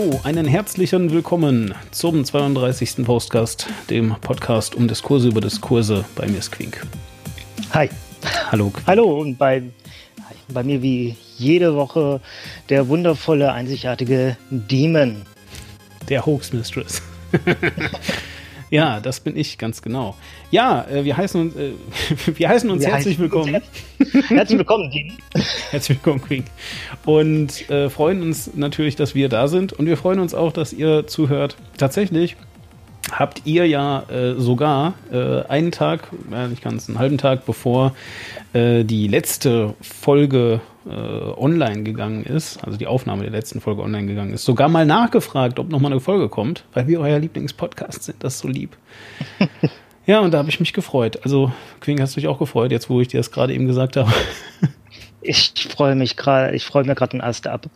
Hallo, einen herzlichen Willkommen zum 32. Postcast, dem Podcast um Diskurse über Diskurse. Bei mir ist Quink. Hi. Hallo. Hallo und bei, bei mir wie jede Woche der wundervolle, einzigartige Demon. Der Hoax Mistress. Ja, das bin ich, ganz genau. Ja, äh, wir heißen uns, äh, wir heißen uns wir herzlich heißen willkommen. Herzlich willkommen, Dean. herzlich willkommen, Queen. Und äh, freuen uns natürlich, dass wir da sind. Und wir freuen uns auch, dass ihr zuhört. Tatsächlich habt ihr ja äh, sogar äh, einen Tag, äh, nicht ganz einen halben Tag, bevor äh, die letzte Folge äh, online gegangen ist, also die Aufnahme der letzten Folge online gegangen ist, sogar mal nachgefragt, ob nochmal eine Folge kommt, weil wir euer Lieblingspodcast sind, das ist so lieb. ja, und da habe ich mich gefreut. Also, Queen, hast du dich auch gefreut, jetzt wo ich dir das gerade eben gesagt habe? ich freue mich gerade, ich freue mir gerade einen Ast ab.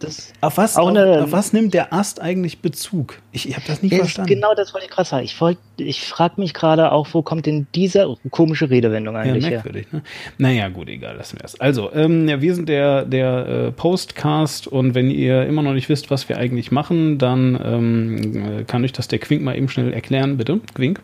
Das auf, was, auf, eine, auf was nimmt der Ast eigentlich Bezug? Ich, ich habe das nicht verstanden. Genau, das wollte ich gerade sagen. Ich, ich frage mich gerade auch, wo kommt denn diese komische Redewendung eigentlich ja, merkwürdig, her? Ne? Naja, gut, egal, lassen wir es. Also, ähm, ja, wir sind der, der äh, Postcast und wenn ihr immer noch nicht wisst, was wir eigentlich machen, dann ähm, kann euch das der Quink mal eben schnell erklären, bitte. Quink.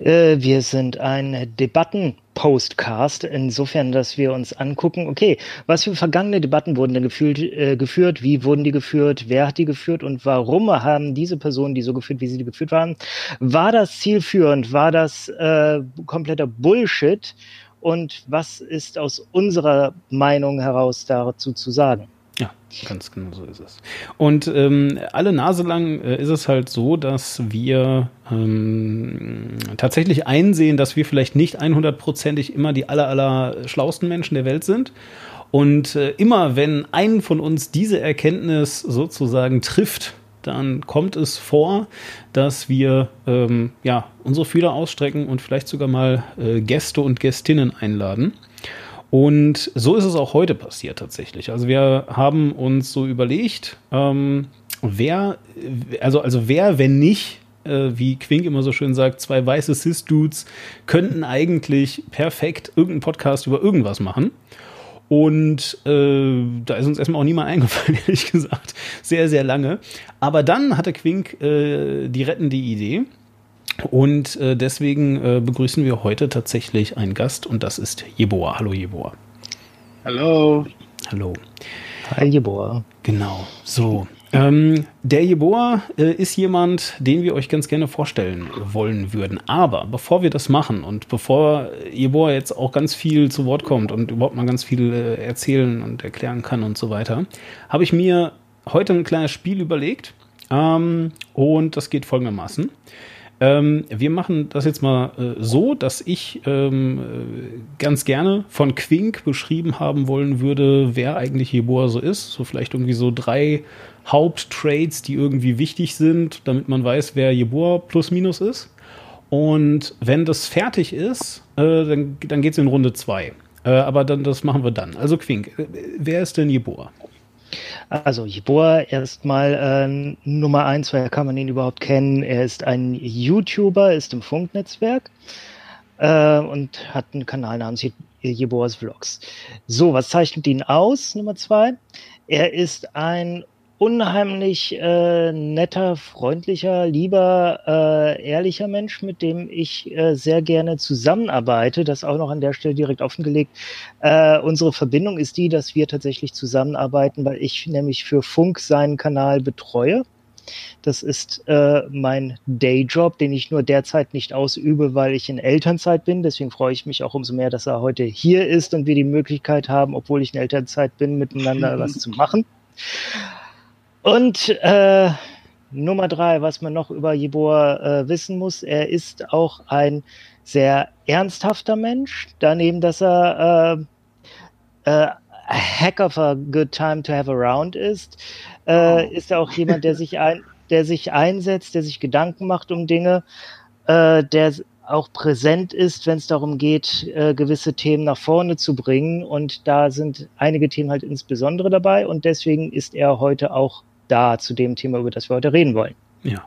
Äh, wir sind ein Debatten-Postcast, insofern, dass wir uns angucken, okay, was für vergangene Debatten wurden denn gefühlt, äh, geführt, wie wurden die geführt, wer hat die geführt und warum haben diese Personen die so geführt, wie sie die geführt waren? War das zielführend? War das äh, kompletter Bullshit? Und was ist aus unserer Meinung heraus dazu zu sagen? Ja, ganz genau so ist es. Und ähm, alle Nase lang äh, ist es halt so, dass wir ähm, tatsächlich einsehen, dass wir vielleicht nicht 100%ig immer die aller, aller schlausten Menschen der Welt sind. Und äh, immer wenn ein von uns diese Erkenntnis sozusagen trifft, dann kommt es vor, dass wir ähm, ja, unsere Fühler ausstrecken und vielleicht sogar mal äh, Gäste und Gästinnen einladen. Und so ist es auch heute passiert tatsächlich. Also wir haben uns so überlegt, ähm, wer, also, also wer, wenn nicht, äh, wie Quink immer so schön sagt, zwei weiße Cis-Dudes könnten eigentlich perfekt irgendeinen Podcast über irgendwas machen. Und äh, da ist uns erstmal auch niemand eingefallen, ehrlich gesagt. Sehr, sehr lange. Aber dann hatte Quink äh, die rettende Idee. Und äh, deswegen äh, begrüßen wir heute tatsächlich einen Gast und das ist Jeboa. Hallo Jeboa. Hallo. Hallo. Hi Jeboa. Genau. So. Ähm, der Jeboa äh, ist jemand, den wir euch ganz gerne vorstellen wollen würden. Aber bevor wir das machen und bevor Jeboa jetzt auch ganz viel zu Wort kommt und überhaupt mal ganz viel äh, erzählen und erklären kann und so weiter, habe ich mir heute ein kleines Spiel überlegt. Ähm, und das geht folgendermaßen. Ähm, wir machen das jetzt mal äh, so, dass ich ähm, äh, ganz gerne von Quink beschrieben haben wollen würde, wer eigentlich Jeboa so ist. So vielleicht irgendwie so drei Haupttrades, die irgendwie wichtig sind, damit man weiß, wer Jeboa plus minus ist. Und wenn das fertig ist, äh, dann, dann geht es in Runde zwei. Äh, aber dann, das machen wir dann. Also Quink, äh, wer ist denn Jeboa? Also Jeboa erstmal äh, Nummer eins, woher kann man ihn überhaupt kennen? Er ist ein YouTuber, ist im Funknetzwerk äh, und hat einen Kanal namens Jeboas Vlogs. So, was zeichnet ihn aus? Nummer zwei. Er ist ein unheimlich äh, netter, freundlicher, lieber, äh, ehrlicher Mensch, mit dem ich äh, sehr gerne zusammenarbeite. Das auch noch an der Stelle direkt offengelegt. Äh, unsere Verbindung ist die, dass wir tatsächlich zusammenarbeiten, weil ich nämlich für Funk seinen Kanal betreue. Das ist äh, mein Dayjob, den ich nur derzeit nicht ausübe, weil ich in Elternzeit bin. Deswegen freue ich mich auch umso mehr, dass er heute hier ist und wir die Möglichkeit haben, obwohl ich in Elternzeit bin, miteinander was zu machen. Und äh, Nummer drei, was man noch über Jeboa äh, wissen muss, er ist auch ein sehr ernsthafter Mensch. Daneben, dass er äh, äh, a heck of a good time to have around ist, äh, oh. ist er auch jemand, der sich ein, der sich einsetzt, der sich Gedanken macht um Dinge, äh, der auch präsent ist, wenn es darum geht, äh, gewisse Themen nach vorne zu bringen. Und da sind einige Themen halt insbesondere dabei. Und deswegen ist er heute auch da zu dem Thema, über das wir heute reden wollen. Ja.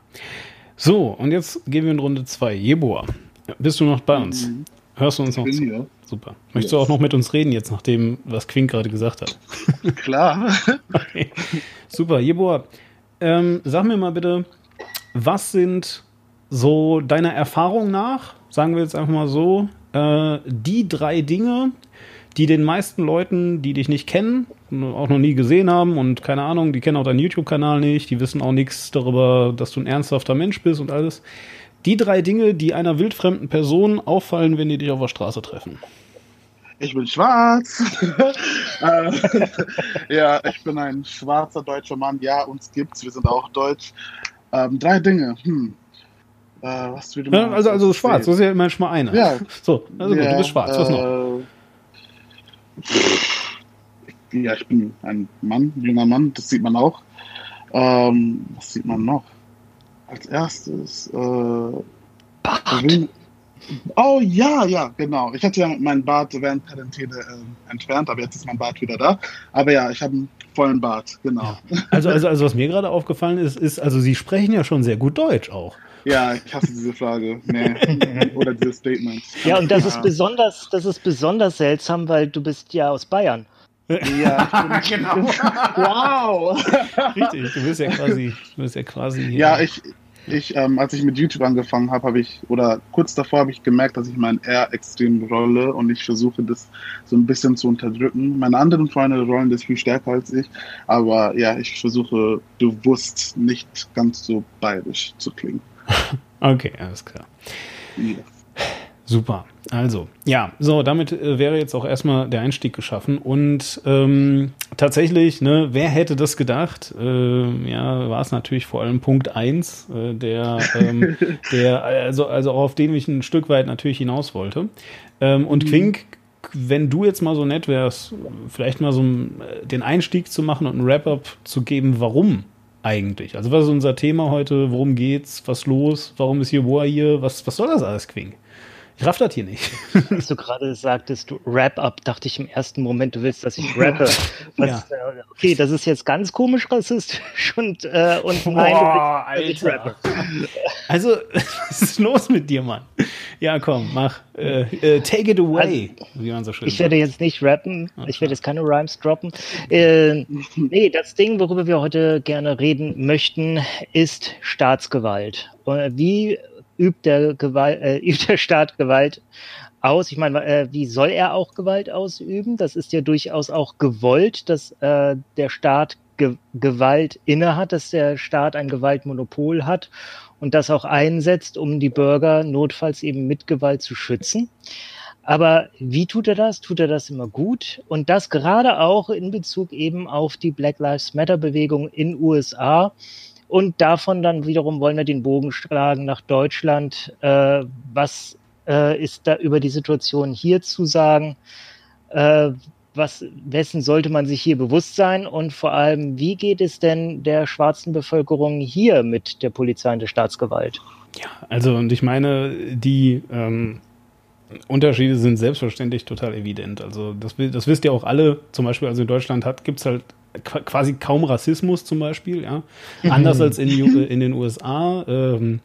So, und jetzt gehen wir in Runde 2. Jeboa, bist du noch bei uns? Mhm. Hörst du uns noch bin zu? hier. Super. Möchtest du auch noch mit uns reden jetzt, nachdem was Quink gerade gesagt hat? Klar. Okay. Super. Jeboa, ähm, sag mir mal bitte, was sind so deiner Erfahrung nach, sagen wir jetzt einfach mal so, äh, die drei Dinge, die den meisten Leuten, die dich nicht kennen, auch noch nie gesehen haben und keine Ahnung, die kennen auch deinen YouTube-Kanal nicht, die wissen auch nichts darüber, dass du ein ernsthafter Mensch bist und alles. Die drei Dinge, die einer wildfremden Person auffallen, wenn die dich auf der Straße treffen. Ich bin schwarz. Äh, ja, ich bin ein schwarzer deutscher Mann. Ja, uns gibt's. Wir sind auch deutsch. Ähm, drei Dinge. Hm. Äh, was würde Ja, man also, also jetzt schwarz, das ist ja immerhin schon mal eine. Ja. So, also gut, Ja, du bist schwarz, was noch? Ja, ich bin ein Mann, ein junger Mann, das sieht man auch. Ähm, was sieht man noch? Als erstes, äh, Bart. Oh ja, ja, genau. Ich hatte ja meinen Bart während Quarantäne äh, entfernt, aber jetzt ist mein Bart wieder da. Aber ja, ich habe einen vollen Bart, genau. Also, also, also was mir gerade aufgefallen ist, ist, also sie sprechen ja schon sehr gut Deutsch auch. Ja, ich hasse diese Frage. Nee. Oder dieses Statement. Ja, und das ist besonders, das ist besonders seltsam, weil du bist ja aus Bayern. Ja, genau. wow. Richtig, du bist ja quasi, du bist ja quasi hier. Ja, ich, ich ähm, als ich mit YouTube angefangen habe, habe ich, oder kurz davor habe ich gemerkt, dass ich mein R extrem rolle und ich versuche das so ein bisschen zu unterdrücken. Meine anderen Freunde rollen das viel stärker als ich, aber ja, ich versuche bewusst nicht ganz so bayerisch zu klingen. Okay, alles klar. Ja. Super. Also, ja, so, damit äh, wäre jetzt auch erstmal der Einstieg geschaffen. Und ähm, tatsächlich, ne, wer hätte das gedacht? Äh, ja, war es natürlich vor allem Punkt eins, äh, der, ähm, der, also, also auch auf den ich ein Stück weit natürlich hinaus wollte. Ähm, und Quink, wenn du jetzt mal so nett wärst, vielleicht mal so äh, den Einstieg zu machen und ein Wrap-up zu geben, warum eigentlich? Also, was ist unser Thema heute? Worum geht's? Was los? Warum ist hier Boa hier? Was, was soll das alles, Quink? Ich raff das hier nicht. Als du gerade sagtest, du Wrap-up, dachte ich im ersten Moment, du willst, dass ich rappe. Was, Ja. äh, okay, das ist jetzt ganz komisch rassistisch und, äh, und nein, Boah, du willst, dass ich Alter. rappe. Also, was ist los mit dir, Mann? Ja, komm, mach. Äh, äh, take it away, wie man so schön Ich werde jetzt nicht rappen, ich werde jetzt keine Rhymes droppen. Äh, nee, das Ding, worüber wir heute gerne reden möchten, ist Staatsgewalt. Äh, Wie übt der, Gewalt, äh, übt der Staat Gewalt aus? Ich meine, äh, wie soll er auch Gewalt ausüben? Das ist ja durchaus auch gewollt, dass äh, der Staat Ge Gewalt innehat, dass der Staat ein Gewaltmonopol hat und das auch einsetzt, um die Bürger notfalls eben mit Gewalt zu schützen. Aber wie tut er das? Tut er das immer gut? Und das gerade auch in Bezug eben auf die Black Lives Matter Bewegung in USA. Und davon dann wiederum wollen wir den Bogen schlagen nach Deutschland. Äh, was äh, ist da über die Situation hier zu sagen? Äh, was, wessen sollte man sich hier bewusst sein? Und vor allem, wie geht es denn der schwarzen Bevölkerung hier mit der Polizei und der Staatsgewalt? Ja, also, und ich meine, die ähm, Unterschiede sind selbstverständlich total evident. Also, das, das wisst ihr auch alle. Zum Beispiel, also in Deutschland hat, gibt's halt quasi kaum Rassismus zum Beispiel, ja. Anders als in, Ju- in den USA. Ähm,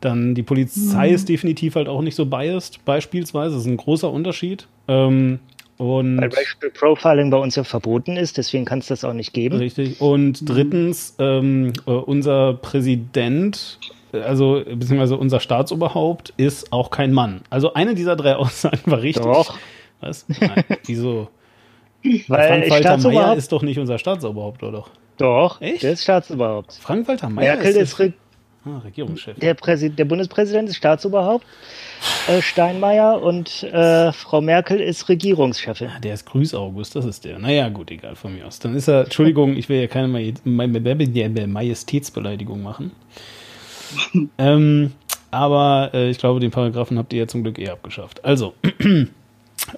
dann die Polizei ist definitiv halt auch nicht so biased, beispielsweise. Das ist ein großer Unterschied. Ähm, und Weil Racial Profiling bei uns ja verboten ist, deswegen kann es das auch nicht geben. Richtig. Und drittens, ähm, äh, unser Präsident, äh, also beziehungsweise unser Staatsoberhaupt, ist auch kein Mann. Also eine dieser drei Aussagen war richtig. Doch. Was? Nein, wieso? Weil Frank-Walter Meyer Staatsoberhaupt, ist doch nicht unser Staatsoberhaupt, oder doch? doch, Echt? der ist Staatsoberhaupt. Frank-Walter Meyer Merkel ist, Re ah, Regierungschef. der, der Bundespräsident ist Staatsoberhaupt, äh, Steinmeier und äh, Frau Merkel ist Regierungschefin. Ah, Der ist Grüß August, das ist der. Naja, gut, egal von mir aus. Dann ist er, Entschuldigung, ich will ja keine Maje- Ma- Ma- Ma- Majestätsbeleidigung machen. ähm, aber äh, ich glaube, den Paragraphen habt ihr ja zum Glück eh abgeschafft. Also,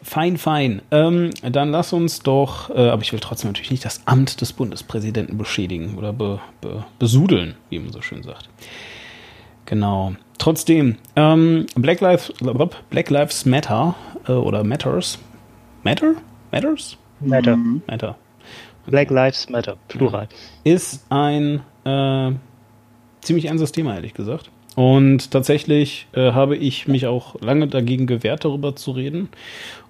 fein, fein. Ähm, dann lass uns doch, äh, aber ich will trotzdem natürlich nicht das Amt des Bundespräsidenten beschädigen oder be, be, besudeln, wie man so schön sagt. Genau. Trotzdem, ähm, Black, Lives, Black Lives Matter äh, oder Matters. Matter? Matters? Matter. Mhm. Matter. Black Lives Matter, Plural. Ist ein äh, ziemlich ernstes Thema, ehrlich gesagt. Und tatsächlich äh, habe ich mich auch lange dagegen gewehrt, darüber zu reden.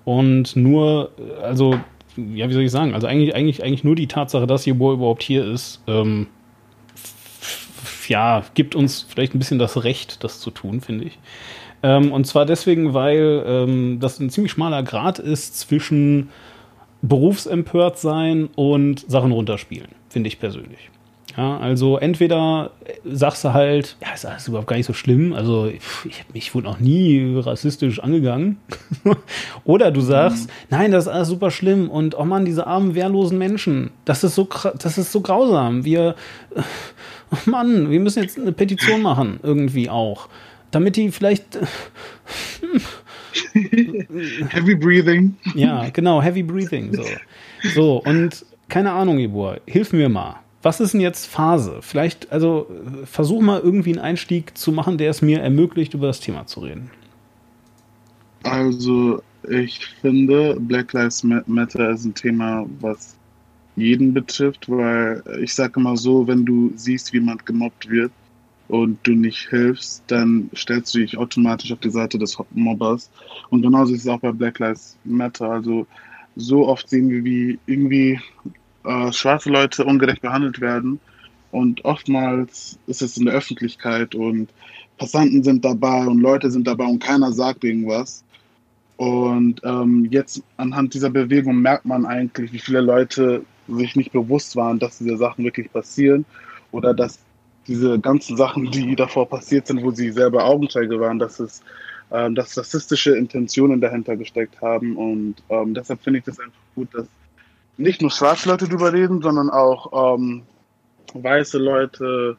Und nur, äh, also, ja, wie soll ich sagen? Also eigentlich, eigentlich, eigentlich nur die Tatsache, dass Jeboa überhaupt hier ist, ähm, ja, gibt uns vielleicht ein bisschen das Recht, das zu tun, finde ich. Ähm, und zwar deswegen, weil ähm, das ein ziemlich schmaler Grad ist zwischen berufsempört sein und Sachen runterspielen, finde ich persönlich. Ja, also entweder sagst du halt, ja, ist alles überhaupt gar nicht so schlimm, also ich, ich wurde noch nie rassistisch angegangen. Oder du sagst, mhm. nein, das ist alles super schlimm und oh Mann, diese armen, wehrlosen Menschen, das ist so, das ist so grausam. Wir, oh Mann, wir müssen jetzt eine Petition machen, irgendwie auch. Damit die vielleicht. heavy breathing. Ja, genau, heavy breathing. So, so und keine Ahnung, Ibor, hilf mir mal was ist denn jetzt Phase? Vielleicht, also versuch mal irgendwie einen Einstieg zu machen, der es mir ermöglicht, über das Thema zu reden. Also, ich finde, Black Lives Matter ist ein Thema, was jeden betrifft, weil ich sage immer so, wenn du siehst, wie jemand gemobbt wird und du nicht hilfst, dann stellst du dich automatisch auf die Seite des Mobbers. Und genauso ist es auch bei Black Lives Matter. Also so oft sehen wir, wie irgendwie äh, schwarze Leute ungerecht behandelt werden. Und oftmals ist es in der Öffentlichkeit und Passanten sind dabei und Leute sind dabei und keiner sagt irgendwas. Und ähm, jetzt anhand dieser Bewegung merkt man eigentlich, wie viele Leute sich nicht bewusst waren, dass diese Sachen wirklich passieren oder dass diese ganzen Sachen, die davor passiert sind, wo sie selber Augenzeuge waren, dass es ähm, dass rassistische Intentionen dahinter gesteckt haben. Und ähm, deshalb finde ich das einfach gut, dass nicht nur schwarze Leute drüber reden, sondern auch ähm, weiße Leute,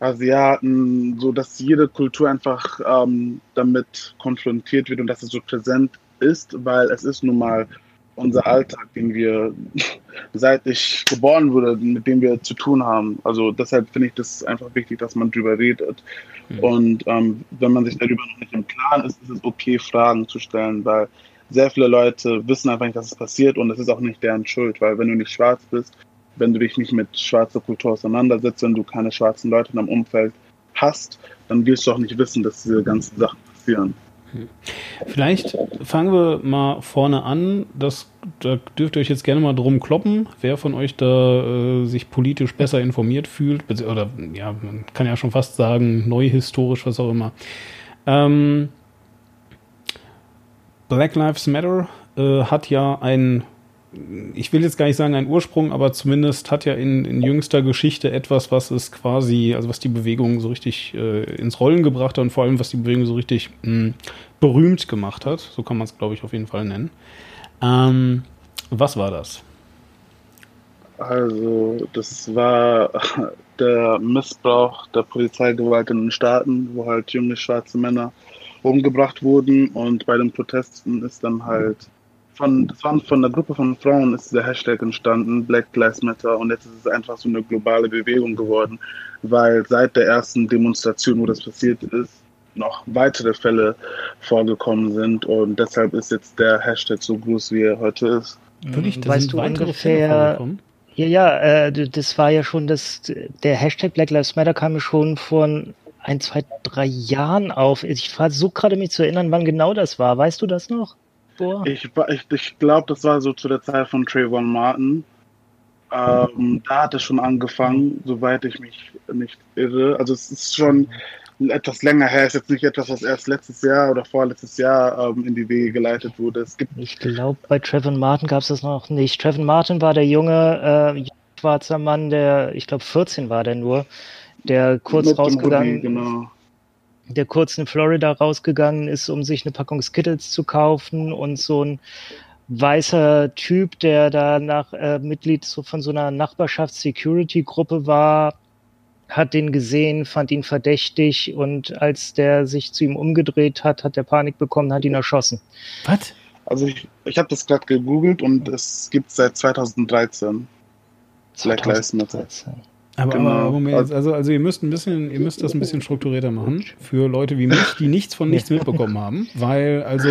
Asiaten, so dass jede Kultur einfach ähm, damit konfrontiert wird und dass es so präsent ist, weil es ist nun mal unser Alltag, den wir seit ich geboren wurde, mit dem wir zu tun haben. Also deshalb finde ich das einfach wichtig, dass man drüber redet. Mhm. Und ähm, wenn man sich darüber noch nicht im Klaren ist, ist es okay, Fragen zu stellen, weil sehr viele Leute wissen einfach nicht, dass es passiert und es ist auch nicht deren Schuld, weil wenn du nicht schwarz bist, wenn du dich nicht mit schwarzer Kultur auseinandersetzt, wenn du keine schwarzen Leute in deinem Umfeld hast, dann wirst du auch nicht wissen, dass diese ganzen Sachen passieren. Vielleicht fangen wir mal vorne an. Das, da dürft ihr euch jetzt gerne mal drum kloppen, wer von euch da äh, sich politisch besser informiert fühlt. Oder ja, man kann ja schon fast sagen, neuhistorisch, was auch immer. Ähm, Black Lives Matter äh, hat ja ein, ich will jetzt gar nicht sagen ein Ursprung, aber zumindest hat ja in, in jüngster Geschichte etwas, was es quasi, also was die Bewegung so richtig äh, ins Rollen gebracht hat und vor allem was die Bewegung so richtig mh, hm, berühmt gemacht hat. So kann man es, glaube ich, auf jeden Fall nennen. Ähm, was war das? Also, das war der Missbrauch der Polizeigewalt in den Staaten, wo halt junge schwarze Männer umgebracht wurden und bei den Protesten ist dann halt von, waren von einer Gruppe von Frauen ist der Hashtag entstanden, Black Lives Matter und jetzt ist es einfach so eine globale Bewegung geworden, weil seit der ersten Demonstration, wo das passiert ist, noch weitere Fälle vorgekommen sind und deshalb ist jetzt der Hashtag so groß, wie er heute ist. Wirklich, da weißt du ungefähr, ja, ja, äh, das war ja schon das, der Hashtag Black Lives Matter kam schon von ein, zwei, drei Jahren auf. Ich versuche gerade mich zu erinnern, wann genau das war. Weißt du das noch? Boah. Ich, ich, ich glaube, das war so zu der Zeit von Trayvon Martin. Ähm, da hat es schon angefangen, soweit ich mich nicht irre. Also es ist schon etwas länger her, ist jetzt nicht etwas, was erst letztes Jahr oder vorletztes Jahr ähm, in die Wege geleitet wurde. Es gibt ich glaube, bei Trayvon Martin gab es das noch nicht. Trayvon Martin war der junge äh, schwarze Mann, der, ich glaube 14 war der nur, der kurz rausgegangen, Hoodie, genau. der kurz in Florida rausgegangen ist, um sich eine Packung Skittles zu kaufen und so ein weißer Typ, der da nach äh, Mitglied so von so einer Nachbarschafts-Security-Gruppe war, hat den gesehen, fand ihn verdächtig und als der sich zu ihm umgedreht hat, hat er Panik bekommen, hat ihn erschossen. Was? Also ich, ich habe das gerade gegoogelt und es gibt seit 2013 Black Lives Matter. Aber, genau. aber Moment, also, also ihr müsst ein bisschen, ihr müsst das ein bisschen strukturierter machen für Leute wie mich, die nichts von nichts mitbekommen haben, weil also,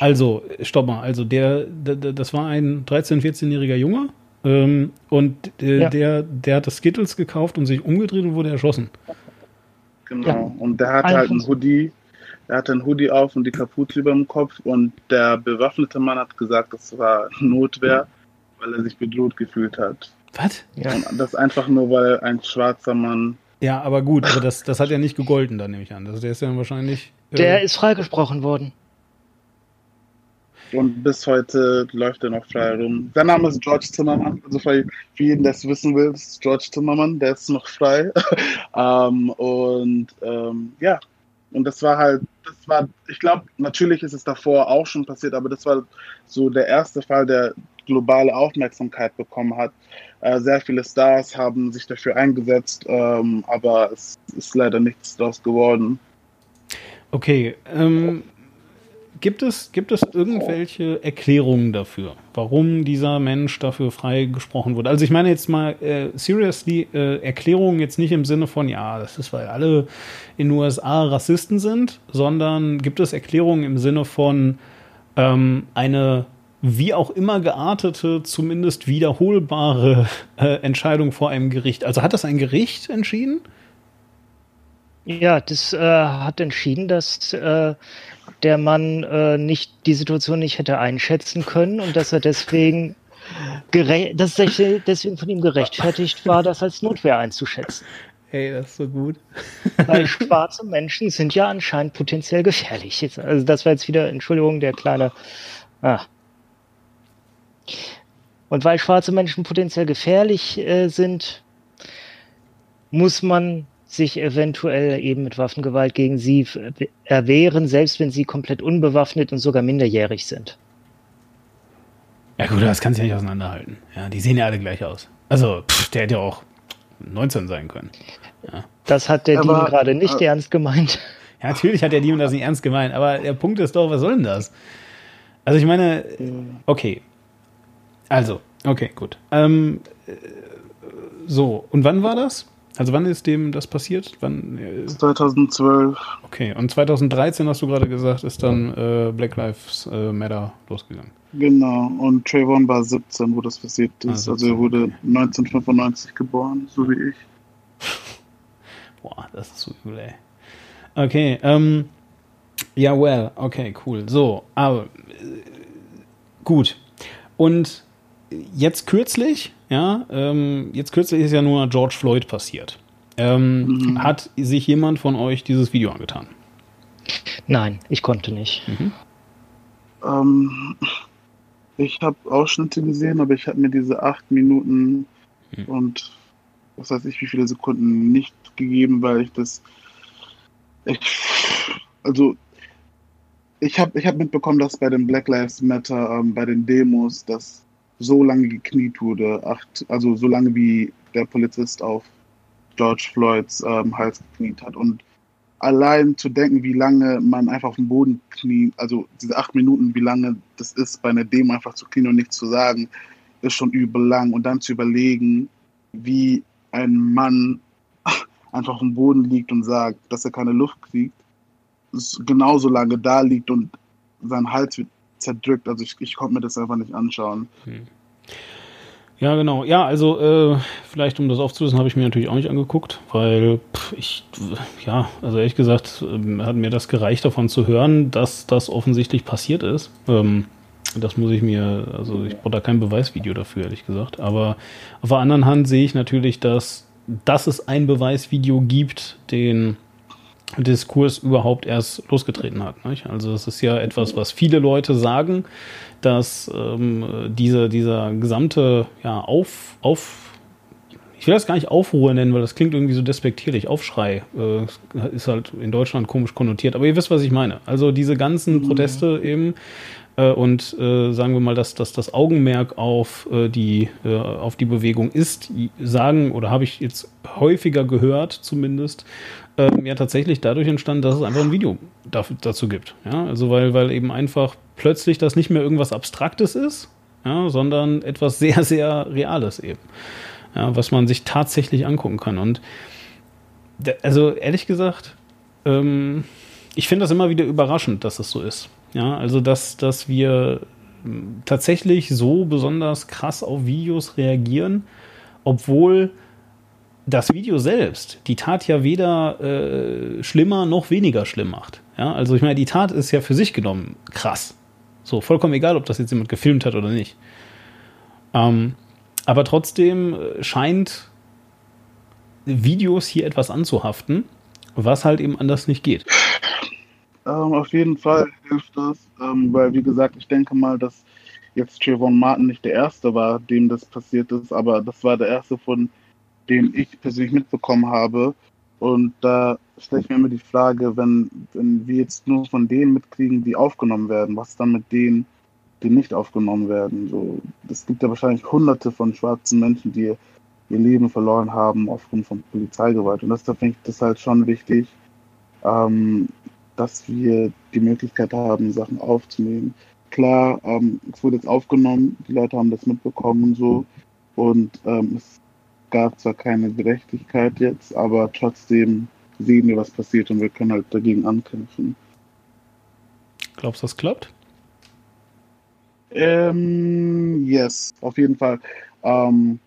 also, stopp mal, also der, der das war ein 13-, 14-jähriger Junge ähm, und äh, ja. der, der hat das Skittles gekauft und sich umgedreht und wurde erschossen. Genau. Ja. Und der hatte halt einen Hoodie. Er hatte einen Hoodie auf und die Kapuze über dem Kopf und der bewaffnete Mann hat gesagt, das war Notwehr, weil er sich bedroht gefühlt hat. Was? Ja. Das einfach nur, weil ein schwarzer Mann. Ja, aber gut, aber das, das hat ja nicht gegolten, dann nehme ich an. Also der ist ja wahrscheinlich. Äh der ist freigesprochen worden. Und bis heute läuft er noch frei rum. Sein Name ist George Zimmermann. Also für jeden, der es wissen will, ist George Zimmermann, der ist noch frei. ähm, und ähm, ja, und das war halt, das war, ich glaube, natürlich ist es davor auch schon passiert, aber das war so der erste Fall, der globale Aufmerksamkeit bekommen hat. Äh, sehr viele Stars haben sich dafür eingesetzt, ähm, aber es ist leider nichts daraus geworden. Okay, ähm, Gibt es, gibt es irgendwelche Erklärungen dafür, warum dieser Mensch dafür freigesprochen wurde? Also ich meine jetzt mal äh, seriously äh, Erklärungen jetzt nicht im Sinne von, ja, das ist, weil alle in den USA Rassisten sind, sondern gibt es Erklärungen im Sinne von ähm, eine wie auch immer geartete, zumindest wiederholbare äh, Entscheidung vor einem Gericht. Also hat das ein Gericht entschieden? Ja, das äh, hat entschieden, dass äh, der Mann äh, nicht die Situation nicht hätte einschätzen können und dass er deswegen dass deswegen von ihm gerechtfertigt war, das als Notwehr einzuschätzen. Ey, das ist so gut. Weil schwarze Menschen sind ja anscheinend potenziell gefährlich. Also das war jetzt wieder, Entschuldigung, der kleine. Ah. Und weil schwarze Menschen potenziell gefährlich äh, sind, muss man sich eventuell eben mit Waffengewalt gegen sie erwehren, selbst wenn sie komplett unbewaffnet und sogar minderjährig sind. Ja gut, das kannst du ja nicht auseinanderhalten. Ja, die sehen ja alle gleich aus. Also, pff, der hätte ja auch 19 sein können. Ja. Das hat der Demon gerade nicht äh, ernst gemeint. Ja, natürlich hat der Demon das nicht ernst gemeint, aber der Punkt ist doch, was soll denn das? Also ich meine, okay. Also, okay, gut. Ähm, äh, so, und wann war das? Also wann ist dem das passiert? Wann, 2012. Äh, okay, und 2013 hast du gerade gesagt, ist dann äh, Black Lives äh, Matter losgegangen. Genau, und Trayvon war 17, wo das passiert ist. Ah, also er wurde 1995 geboren, so wie ich. Boah, das ist so übel, ey. Okay, ähm, ja, well, okay, cool. So, aber äh, gut. Und jetzt kürzlich ja, ähm, jetzt kürzlich ist ja nur George Floyd passiert. Ähm, mhm. Hat sich jemand von euch dieses Video angetan? Nein, ich konnte nicht. Mhm. Ähm, ich habe Ausschnitte gesehen, aber ich habe mir diese acht Minuten mhm. und was weiß ich, wie viele Sekunden nicht gegeben, weil ich das. Ich, also, ich habe ich hab mitbekommen, dass bei den Black Lives Matter, ähm, bei den Demos, dass so lange gekniet wurde, acht, also so lange wie der Polizist auf George Floyds ähm, Hals gekniet hat. Und allein zu denken, wie lange man einfach auf dem Boden kniet, also diese acht Minuten, wie lange das ist, bei einer Demo einfach zu knien und nichts zu sagen, ist schon übel lang. Und dann zu überlegen, wie ein Mann einfach auf dem Boden liegt und sagt, dass er keine Luft kriegt, genauso lange da liegt und sein Hals wird zerdrückt. Also ich, ich konnte mir das einfach nicht anschauen. Hm. Ja, genau. Ja, also äh, vielleicht um das aufzulösen, habe ich mir natürlich auch nicht angeguckt, weil pff, ich, ja, also ehrlich gesagt, äh, hat mir das gereicht davon zu hören, dass das offensichtlich passiert ist. Ähm, das muss ich mir, also ich brauche da kein Beweisvideo dafür, ehrlich gesagt. Aber auf der anderen Hand sehe ich natürlich, dass, dass es ein Beweisvideo gibt, den Diskurs überhaupt erst losgetreten hat. Nicht? Also es ist ja etwas, was viele Leute sagen, dass ähm, diese, dieser gesamte ja, auf, auf ich will das gar nicht Aufruhr nennen, weil das klingt irgendwie so despektierlich. Aufschrei äh, ist halt in Deutschland komisch konnotiert. Aber ihr wisst, was ich meine. Also diese ganzen mhm. Proteste eben äh, und äh, sagen wir mal, dass, dass das Augenmerk auf, äh, die, äh, auf die Bewegung ist, sagen oder habe ich jetzt häufiger gehört zumindest, ähm, ja tatsächlich dadurch entstanden, dass es einfach ein Video dazu gibt. Ja, also weil, weil eben einfach plötzlich das nicht mehr irgendwas Abstraktes ist, ja, sondern etwas sehr, sehr Reales eben. Ja, was man sich tatsächlich angucken kann. Und also ehrlich gesagt, ähm, ich finde das immer wieder überraschend, dass es so ist. Ja, also dass, dass wir ähm, tatsächlich so besonders krass auf Videos reagieren, obwohl das Video selbst, die Tat ja weder äh, schlimmer noch weniger schlimm macht. Ja, also ich meine, die Tat ist ja für sich genommen krass. So, vollkommen egal, ob das jetzt jemand gefilmt hat oder nicht. Ähm, aber trotzdem äh, scheint Videos hier etwas anzuhaften, was halt eben anders nicht geht. Ähm, auf jeden Fall hilft das, ähm, weil wie gesagt, ich denke mal, dass jetzt Trayvon Martin nicht der Erste war, dem das passiert ist, aber das war der Erste, von dem ich persönlich mitbekommen habe. Und da stelle ich mir immer die Frage, wenn, wenn wir jetzt nur von denen mitkriegen, die aufgenommen werden, was dann mit denen, die nicht aufgenommen werden? So, es gibt ja wahrscheinlich hunderte von schwarzen Menschen, die ihr Leben verloren haben aufgrund von Polizeigewalt. Und deshalb finde ich das halt schon wichtig, ähm, dass wir die Möglichkeit haben, Sachen aufzunehmen. Klar, ähm, es wurde jetzt aufgenommen, die Leute haben das mitbekommen und so. Und ähm, es gab zwar keine Gerechtigkeit jetzt, aber trotzdem sehen wir, was passiert und wir können halt dagegen ankämpfen. Glaubst du, das klappt? Ähm, yes, auf jeden Fall. Ähm,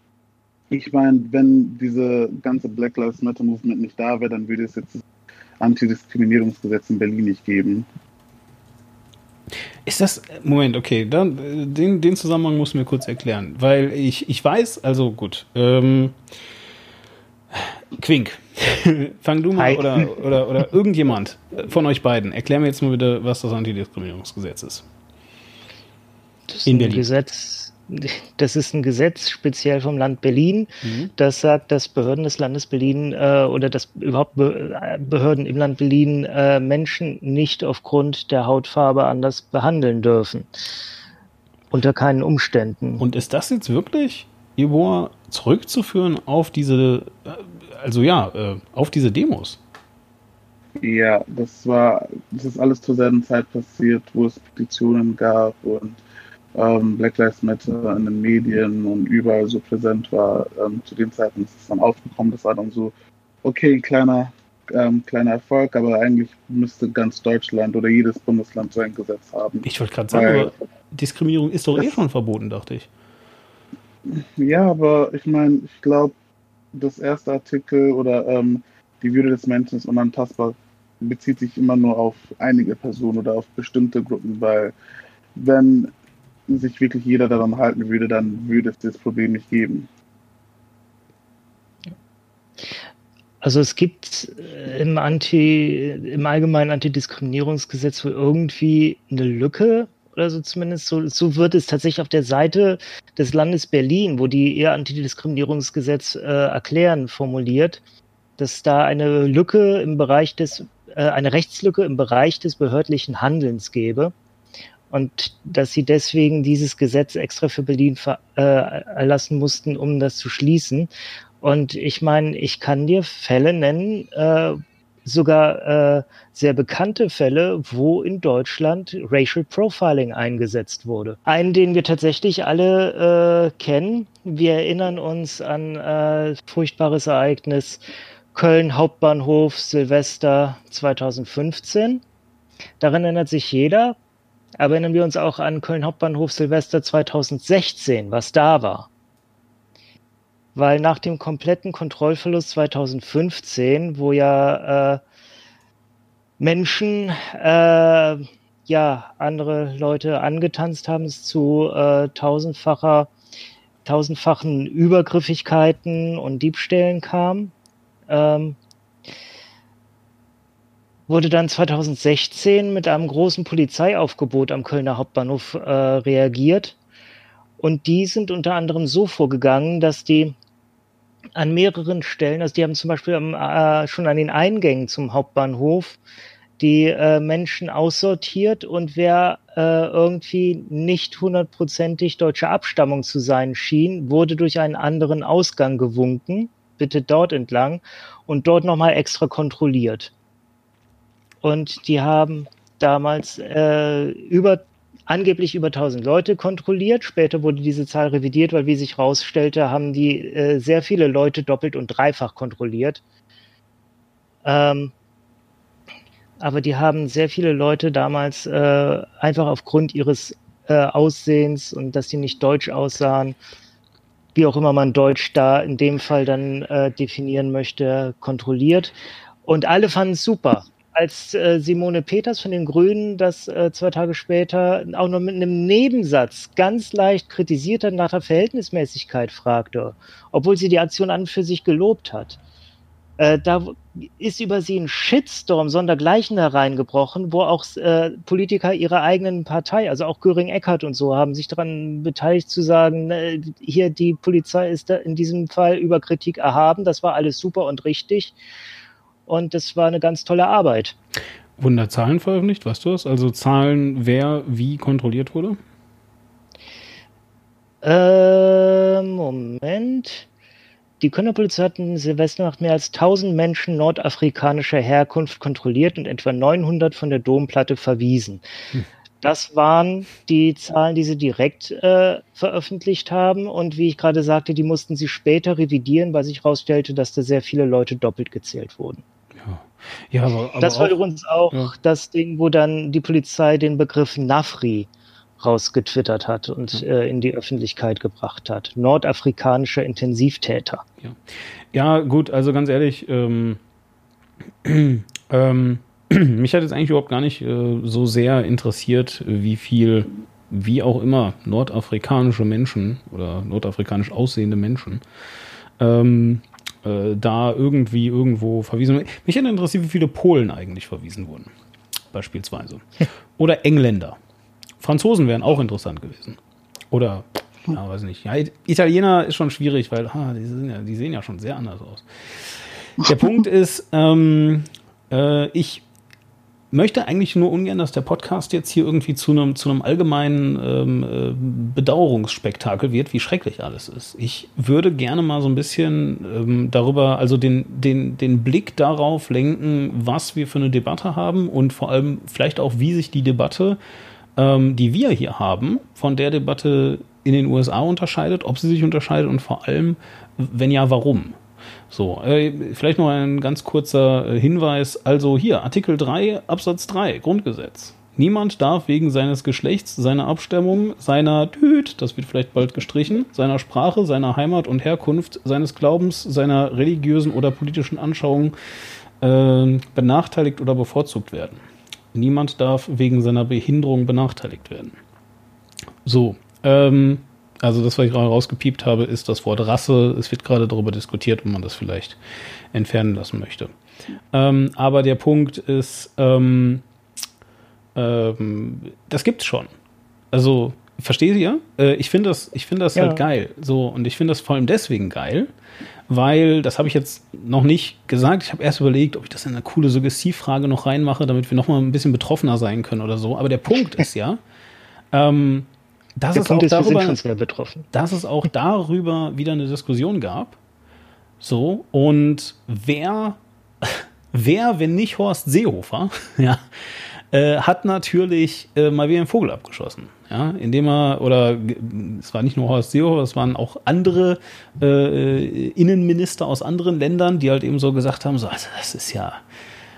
ich meine, wenn diese ganze Black Lives Matter Movement nicht da wäre, dann würde es jetzt das Antidiskriminierungsgesetz in Berlin nicht geben. Ist das, Moment, okay, dann, den, den Zusammenhang musst du mir kurz erklären, weil ich, ich weiß, also gut, ähm, Quink, fang du mal oder, oder, oder irgendjemand von euch beiden, erklär mir jetzt mal bitte, was das Antidiskriminierungsgesetz ist. Das in Berlin. Gesetz, das ist ein Gesetz speziell vom Land Berlin, mhm. das sagt, dass Behörden des Landes Berlin äh, oder dass überhaupt Be Behörden im Land Berlin äh, Menschen nicht aufgrund der Hautfarbe anders behandeln dürfen. Unter keinen Umständen. Und ist das jetzt wirklich, Ibor, zurückzuführen auf diese, äh, also ja, äh, auf diese Demos? Ja, das war, das ist alles zur selben Zeit passiert, wo es Petitionen gab und ähm, Black Lives Matter in den Medien und überall so präsent war. Ähm, zu dem Zeitpunkt ist es dann aufgekommen. Das war dann so, okay, kleiner, ähm, kleiner Erfolg, aber eigentlich müsste ganz Deutschland oder jedes Bundesland so ein Gesetz haben. Ich wollte gerade sagen, aber Diskriminierung ist doch eh schon verboten, dachte ich. Ja, aber ich meine, ich glaube, das erste Artikel oder ähm, die Würde des Menschen ist unantastbar bezieht sich immer nur auf einige Personen oder auf bestimmte Gruppen, weil wenn sich wirklich jeder daran halten würde, dann würde es das Problem nicht geben. Also es gibt äh, im Anti, im allgemeinen Antidiskriminierungsgesetz wohl irgendwie eine Lücke oder so zumindest. So, so wird es tatsächlich auf der Seite des Landes Berlin, wo die ihr Antidiskriminierungsgesetz äh, erklären, formuliert, dass da eine Lücke im Bereich des, äh, eine Rechtslücke im Bereich des behördlichen Handelns gäbe und dass sie deswegen dieses Gesetz extra für Berlin äh, erlassen mussten, um das zu schließen. Und ich meine, ich kann dir Fälle nennen, äh, sogar äh, sehr bekannte Fälle, wo in Deutschland Racial Profiling eingesetzt wurde. Einen, den wir tatsächlich alle äh, kennen. Wir erinnern uns an äh, furchtbares Ereignis Köln Hauptbahnhof Silvester 2015. Daran erinnert sich jeder. Erinnern wir uns auch an Köln Hauptbahnhof Silvester 2016, was da war. Weil nach dem kompletten Kontrollverlust 2015, wo ja äh, Menschen äh, ja andere Leute angetanzt haben, es zu äh, tausendfacher, tausendfachen Übergriffigkeiten und Diebstählen kam. Ähm, wurde dann 2016 mit einem großen Polizeiaufgebot am Kölner Hauptbahnhof äh, reagiert. Und die sind unter anderem so vorgegangen, dass die an mehreren Stellen, also die haben zum Beispiel äh, schon an den Eingängen zum Hauptbahnhof die äh, Menschen aussortiert und wer äh, irgendwie nicht hundertprozentig deutsche Abstammung zu sein schien, wurde durch einen anderen Ausgang gewunken, bitte dort entlang und dort nochmal extra kontrolliert. Und die haben damals äh, über angeblich über 1000 Leute kontrolliert. Später wurde diese Zahl revidiert, weil wie sich herausstellte, haben die äh, sehr viele Leute doppelt und dreifach kontrolliert. Ähm, aber die haben sehr viele Leute damals äh, einfach aufgrund ihres äh, Aussehens und dass sie nicht deutsch aussahen, wie auch immer man Deutsch da in dem Fall dann äh, definieren möchte, kontrolliert. Und alle fanden es super. Als äh, Simone Peters von den Grünen das äh, zwei Tage später auch noch mit einem Nebensatz ganz leicht kritisiert hat, nach der Verhältnismäßigkeit fragte, obwohl sie die Aktion an und für sich gelobt hat. Äh, da ist über sie ein Shitstorm sondergleichen hereingebrochen, wo auch äh, Politiker ihrer eigenen Partei, also auch Göring Eckert und so, haben sich daran beteiligt zu sagen, äh, hier die Polizei ist in diesem Fall über Kritik erhaben, das war alles super und richtig. Und das war eine ganz tolle Arbeit. Wurden da Zahlen veröffentlicht, weißt du das? Also Zahlen, wer wie kontrolliert wurde? Äh, Moment. Die Kölner Polizei hat in Silvesternacht mehr als 1000 Menschen nordafrikanischer Herkunft kontrolliert und etwa 900 von der Domplatte verwiesen. Hm. Das waren die Zahlen, die sie direkt äh, veröffentlicht haben. Und wie ich gerade sagte, die mussten sie später revidieren, weil sich herausstellte, dass da sehr viele Leute doppelt gezählt wurden. Ja. Ja, aber, aber das war übrigens auch ja. das Ding, wo dann die Polizei den Begriff Nafri rausgetwittert hat und äh, in die Öffentlichkeit gebracht hat. Nordafrikanischer Intensivtäter. Ja, ja gut, also ganz ehrlich, ähm, ähm, mich hat jetzt eigentlich überhaupt gar nicht äh, so sehr interessiert, wie viel, wie auch immer, nordafrikanische Menschen oder nordafrikanisch aussehende Menschen ähm, äh, da irgendwie irgendwo verwiesen wurden. Mich hat interessiert, wie viele Polen eigentlich verwiesen wurden. Beispielsweise. Oder Engländer. Franzosen wären auch interessant gewesen. Oder, ja, weiß nicht. Ja, Italiener ist schon schwierig, weil ha, die, ja, die, sehen ja schon sehr anders aus. Der Punkt ist, ähm, äh, ich möchte eigentlich nur ungern, dass der Podcast jetzt hier irgendwie zu einem, zu allgemeinen ähm, äh, Bedauerungsspektakel wird, wie schrecklich alles ist. Ich würde gerne mal so ein bisschen ähm, darüber, also den, den, den Blick darauf lenken, was wir für eine Debatte haben und vor allem vielleicht auch, wie sich die Debatte ähm, die wir hier haben, von der Debatte in den USA unterscheidet, ob sie sich unterscheidet und vor allem, wenn ja, warum. So, äh, vielleicht noch ein ganz kurzer äh, Hinweis. Also hier, Artikel 3, Absatz 3, Grundgesetz. Niemand darf wegen seines Geschlechts, seiner Abstammung, seiner Tüt, das wird vielleicht bald gestrichen, seiner Sprache, seiner Heimat und Herkunft, seines Glaubens, seiner religiösen oder politischen Anschauung äh, benachteiligt oder bevorzugt werden. Niemand darf wegen seiner Behinderung benachteiligt werden. So, ähm, also das, was ich gerade rausgepiept habe, ist das Wort Rasse. Es wird gerade darüber diskutiert, ob man das vielleicht entfernen lassen möchte. Ähm, aber der Punkt ist, ähm, ähm, das gibt's schon. Also, versteht ihr? Äh, ich finde das, ich finde das ja. halt geil. So, und ich finde das vor allem deswegen geil, weil, das habe ich jetzt noch nicht gesagt, ich habe erst überlegt, ob ich das in eine coole Suggestivfrage noch reinmache, damit wir noch mal ein bisschen betroffener sein können oder so. Aber der Punkt ist ja, ähm, dass, es auch ist, darüber, dass es auch darüber wieder eine Diskussion gab. So, und wer, wer, wenn nicht Horst Seehofer, ja, äh, hat natürlich äh, mal wieder einen Vogel abgeschossen. Ja, indem er, oder es war nicht nur Horst Seehofer, es waren auch andere äh, Innenminister aus anderen Ländern, die halt eben so gesagt haben, so, also das ist ja,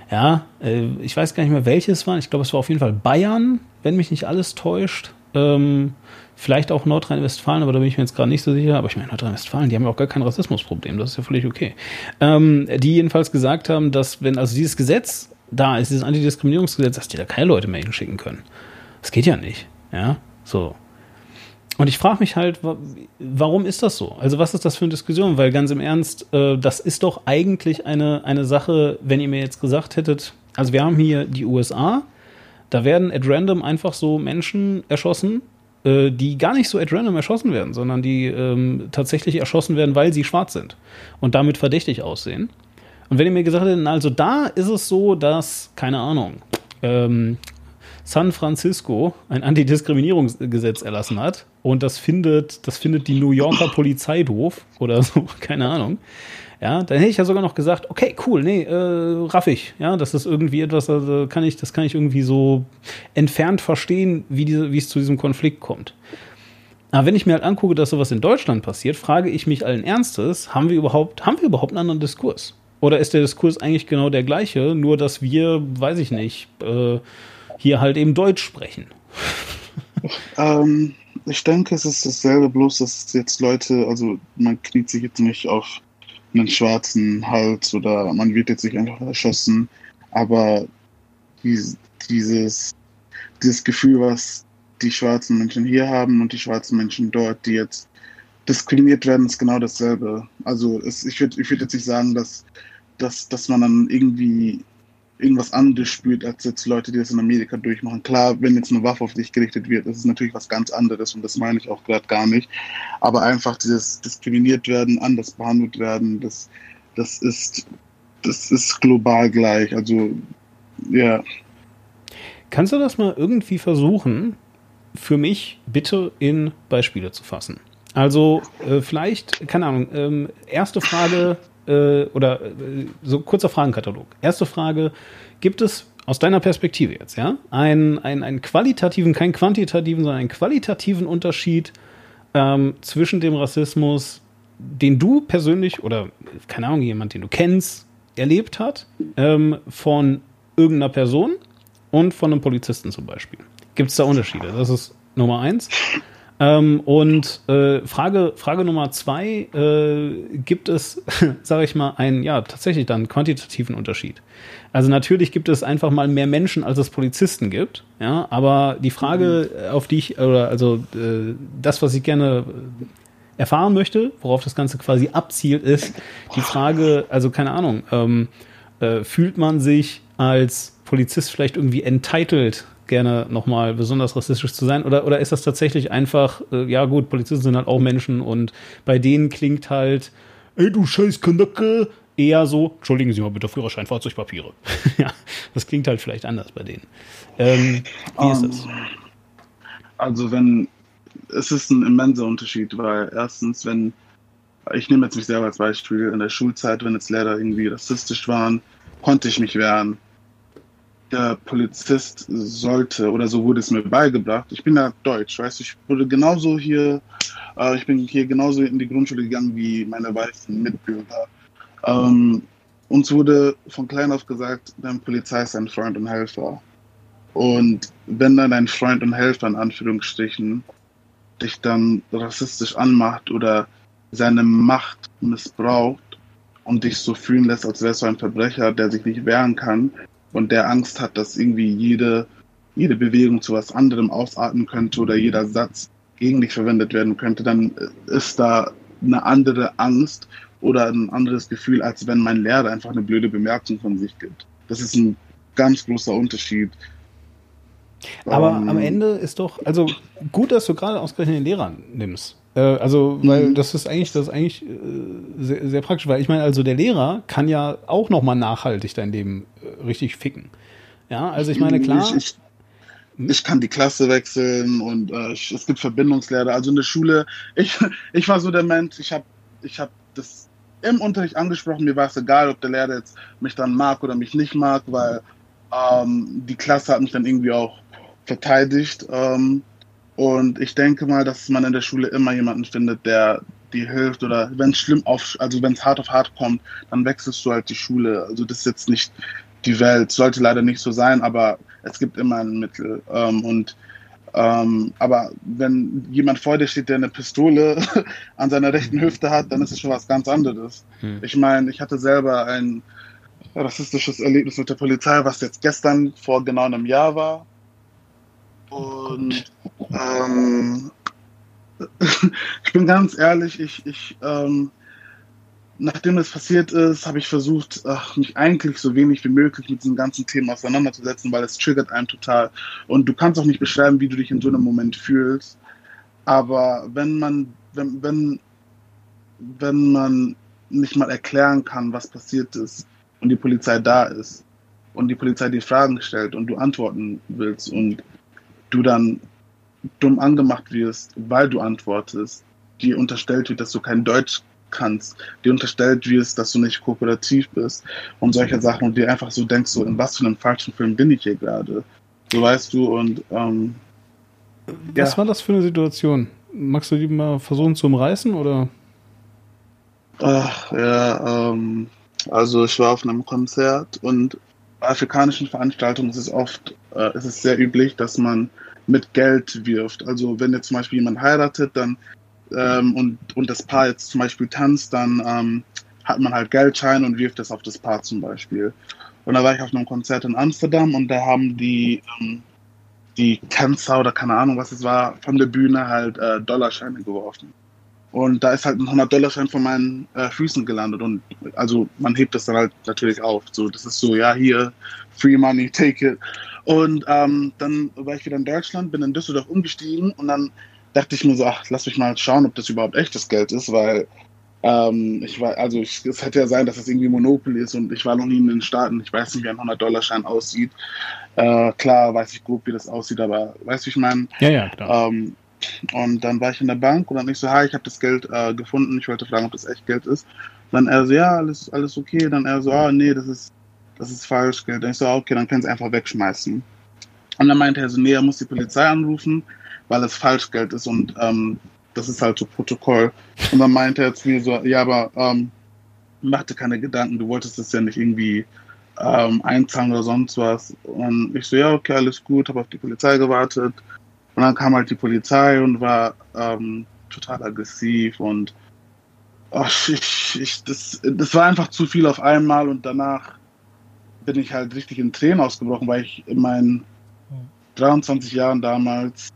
ja, äh, ich weiß gar nicht mehr welches waren, ich glaube, es war auf jeden Fall Bayern, wenn mich nicht alles täuscht. Ähm, vielleicht auch Nordrhein-Westfalen, aber da bin ich mir jetzt gerade nicht so sicher. Aber ich meine, Nordrhein-Westfalen, die haben ja auch gar kein Rassismusproblem, das ist ja völlig okay. Ähm, die jedenfalls gesagt haben, dass wenn also dieses Gesetz da ist, dieses Antidiskriminierungsgesetz, dass die da keine Leute mehr hinschicken können. Das geht ja nicht. Ja, so. Und ich frage mich halt, warum ist das so? Also was ist das für eine Diskussion? Weil ganz im Ernst, äh, das ist doch eigentlich eine, eine Sache, wenn ihr mir jetzt gesagt hättet, also wir haben hier die USA, da werden at random einfach so Menschen erschossen, äh, die gar nicht so at random erschossen werden, sondern die ähm, tatsächlich erschossen werden, weil sie schwarz sind und damit verdächtig aussehen. Und wenn ihr mir gesagt hättet, also da ist es so, dass, keine Ahnung, ähm, San Francisco ein Antidiskriminierungsgesetz erlassen hat und das findet, das findet die New Yorker Polizei doof oder so, keine Ahnung. Ja, dann hätte ich ja sogar noch gesagt, okay, cool, nee, äh, raff ich. Ja, das ist irgendwie etwas, also kann ich, das kann ich irgendwie so entfernt verstehen, wie, diese, wie es zu diesem Konflikt kommt. Aber wenn ich mir halt angucke, dass sowas in Deutschland passiert, frage ich mich allen Ernstes, haben wir überhaupt, haben wir überhaupt einen anderen Diskurs? Oder ist der Diskurs eigentlich genau der gleiche, nur dass wir, weiß ich nicht, äh, hier halt eben Deutsch sprechen. Ähm, ich denke, es ist dasselbe, bloß dass jetzt Leute, also man kniet sich jetzt nicht auf einen schwarzen Hals oder man wird jetzt nicht einfach erschossen, aber dieses, dieses Gefühl, was die schwarzen Menschen hier haben und die schwarzen Menschen dort, die jetzt diskriminiert werden, ist genau dasselbe. Also es, ich würde ich würd jetzt nicht sagen, dass, dass, dass man dann irgendwie irgendwas anderes spürt, als jetzt Leute, die das in Amerika durchmachen. Klar, wenn jetzt eine Waffe auf dich gerichtet wird, ist es natürlich was ganz anderes und das meine ich auch gerade gar nicht. Aber einfach dieses diskriminiert werden, anders behandelt werden, das, das ist, das ist global gleich. Also, ja. Kannst du das mal irgendwie versuchen, für mich bitte in Beispiele zu fassen? Also äh, vielleicht, keine Ahnung, ähm, erste Frage äh, oder äh, so kurzer Fragenkatalog. Erste Frage, gibt es aus deiner Perspektive jetzt, ja, einen, einen, einen qualitativen, keinen quantitativen, sondern einen qualitativen Unterschied ähm, zwischen dem Rassismus, den du persönlich oder, keine Ahnung, jemand, den du kennst, erlebt hat, ähm, von irgendeiner Person und von einem Polizisten zum Beispiel? Gibt es da Unterschiede? Das ist Nummer eins. Ähm, und äh, Frage, Frage Nummer zwei, äh, gibt es, sage ich mal, einen, ja, tatsächlich dann quantitativen Unterschied? Also natürlich gibt es einfach mal mehr Menschen, als es Polizisten gibt, ja, aber die Frage, mhm. auf die ich, oder also äh, das, was ich gerne erfahren möchte, worauf das Ganze quasi abzielt, ist die Frage, also keine Ahnung, ähm, äh, fühlt man sich als Polizist vielleicht irgendwie entitled gerne nochmal besonders rassistisch zu sein? Oder, oder ist das tatsächlich einfach, äh, ja gut, Polizisten sind halt auch Menschen und bei denen klingt halt, ey du scheiß Kanacke, eher so, entschuldigen Sie mal bitte, Führerschein, Fahrzeugpapiere. ja, das klingt halt vielleicht anders bei denen. Ähm, wie um, ist das? Ähm, also wenn, es ist ein immenser Unterschied, weil erstens, wenn, ich nehme jetzt mich selber als Beispiel, in der Schulzeit, wenn jetzt Lehrer irgendwie rassistisch waren, konnte ich mich wehren der Polizist sollte, oder so wurde es mir beigebracht. Ich bin ja Deutsch, weißt du, ich wurde genauso hier, äh, ich bin hier genauso in die Grundschule gegangen wie meine weißen Mitbürger. Ähm, uns wurde von klein auf gesagt, dein Polizei ist ein Freund und Helfer. Und wenn dann ein Freund und Helfer in Anführungsstrichen dich dann rassistisch anmacht oder seine Macht missbraucht und dich so fühlen lässt, als wärst du ein Verbrecher, der sich nicht wehren kann, und der Angst hat, dass irgendwie jede, jede Bewegung zu was anderem ausarten könnte oder jeder Satz gegen dich verwendet werden könnte, dann ist da eine andere Angst oder ein anderes Gefühl, als wenn mein Lehrer einfach eine blöde Bemerkung von sich gibt. Das ist ein ganz großer Unterschied. Aber ähm, am Ende ist doch, also gut, dass du gerade ausgerechnet den Lehrer nimmst. Äh, also, weil mhm. das ist eigentlich, das ist eigentlich äh, sehr, sehr, praktisch, weil ich meine, also der Lehrer kann ja auch nochmal nachhaltig dein Leben äh, richtig ficken. Ja, also ich meine, klar. Ich, ich, ich kann die Klasse wechseln und äh, es gibt Verbindungslehrer. Also in der Schule, ich, ich war so der Mensch, ich habe ich hab das im Unterricht angesprochen, mir war es egal, ob der Lehrer jetzt mich dann mag oder mich nicht mag, weil ähm, die Klasse hat mich dann irgendwie auch verteidigt. Ähm, und ich denke mal, dass man in der Schule immer jemanden findet, der dir hilft oder wenn es schlimm auf, also wenn es hart auf hart kommt, dann wechselst du halt die Schule. Also das ist jetzt nicht die Welt, sollte leider nicht so sein, aber es gibt immer ein Mittel. Ähm, und ähm, aber wenn jemand vor dir steht, der eine Pistole an seiner rechten Hüfte hat, dann ist es schon was ganz anderes. Hm. Ich meine, ich hatte selber ein rassistisches Erlebnis mit der Polizei, was jetzt gestern vor genau einem Jahr war. Und ähm, ich bin ganz ehrlich, ich, ich ähm, nachdem es passiert ist, habe ich versucht, ach, mich eigentlich so wenig wie möglich mit diesem ganzen Thema auseinanderzusetzen, weil es triggert einen total. Und du kannst auch nicht beschreiben, wie du dich in so einem Moment fühlst. Aber wenn man, wenn, wenn, wenn man nicht mal erklären kann, was passiert ist und die Polizei da ist und die Polizei die Fragen stellt und du antworten willst und du dann dumm angemacht wirst, weil du antwortest, dir unterstellt wird, dass du kein Deutsch kannst, dir unterstellt wirst, dass du nicht kooperativ bist und solche Sachen und dir einfach so denkst, so in was für einem falschen Film bin ich hier gerade. So weißt du und ähm, Was ja. war das für eine Situation? Magst du die mal versuchen zu umreißen oder? Ach, ja, ähm, also ich war auf einem Konzert und bei afrikanischen Veranstaltungen ist es oft, äh, ist es sehr üblich, dass man mit Geld wirft. Also wenn jetzt zum Beispiel jemand heiratet, dann ähm, und, und das Paar jetzt zum Beispiel tanzt, dann ähm, hat man halt Geldschein und wirft das auf das Paar zum Beispiel. Und da war ich auf einem Konzert in Amsterdam und da haben die, ähm, die Tänzer oder keine Ahnung, was es war, von der Bühne halt äh, Dollarscheine geworfen. Und da ist halt ein 100-Dollar-Schein von meinen äh, Füßen gelandet. Und also man hebt das dann halt natürlich auf. So, das ist so, ja, hier, free money, take it. Und ähm, dann war ich wieder in Deutschland, bin in Düsseldorf umgestiegen und dann dachte ich mir so, ach, lass mich mal schauen, ob das überhaupt echtes Geld ist, weil ähm, ich war, also ich, es hätte ja sein, dass das irgendwie Monopoly ist und ich war noch nie in den Staaten. Ich weiß nicht, wie ein 100-Dollar-Schein aussieht. Äh, klar weiß ich grob, wie das aussieht, aber weißt du, ich meine? Ja, ja, klar. Ähm, und dann war ich in der Bank und dann ich so, hi, ich habe das Geld äh, gefunden. Ich wollte fragen, ob das echt Geld ist. Dann er so, ja, alles, alles okay. Dann er so, ah, nee, das ist, das ist falsch Geld. Dann ich so, okay, dann können Sie einfach wegschmeißen. Und dann meinte er so, nee, er muss die Polizei anrufen, weil es Falschgeld ist und ähm, das ist halt so Protokoll. Und dann meinte er zu mir so, ja, aber ähm, mach dir keine Gedanken, du wolltest das ja nicht irgendwie ähm, einzahlen oder sonst was. Und ich so, ja, okay, alles gut, habe auf die Polizei gewartet. Und dann kam halt die Polizei und war ähm, total aggressiv und ach, ich, ich, das, das war einfach zu viel auf einmal und danach bin ich halt richtig in Tränen ausgebrochen, weil ich in meinen 23 Jahren damals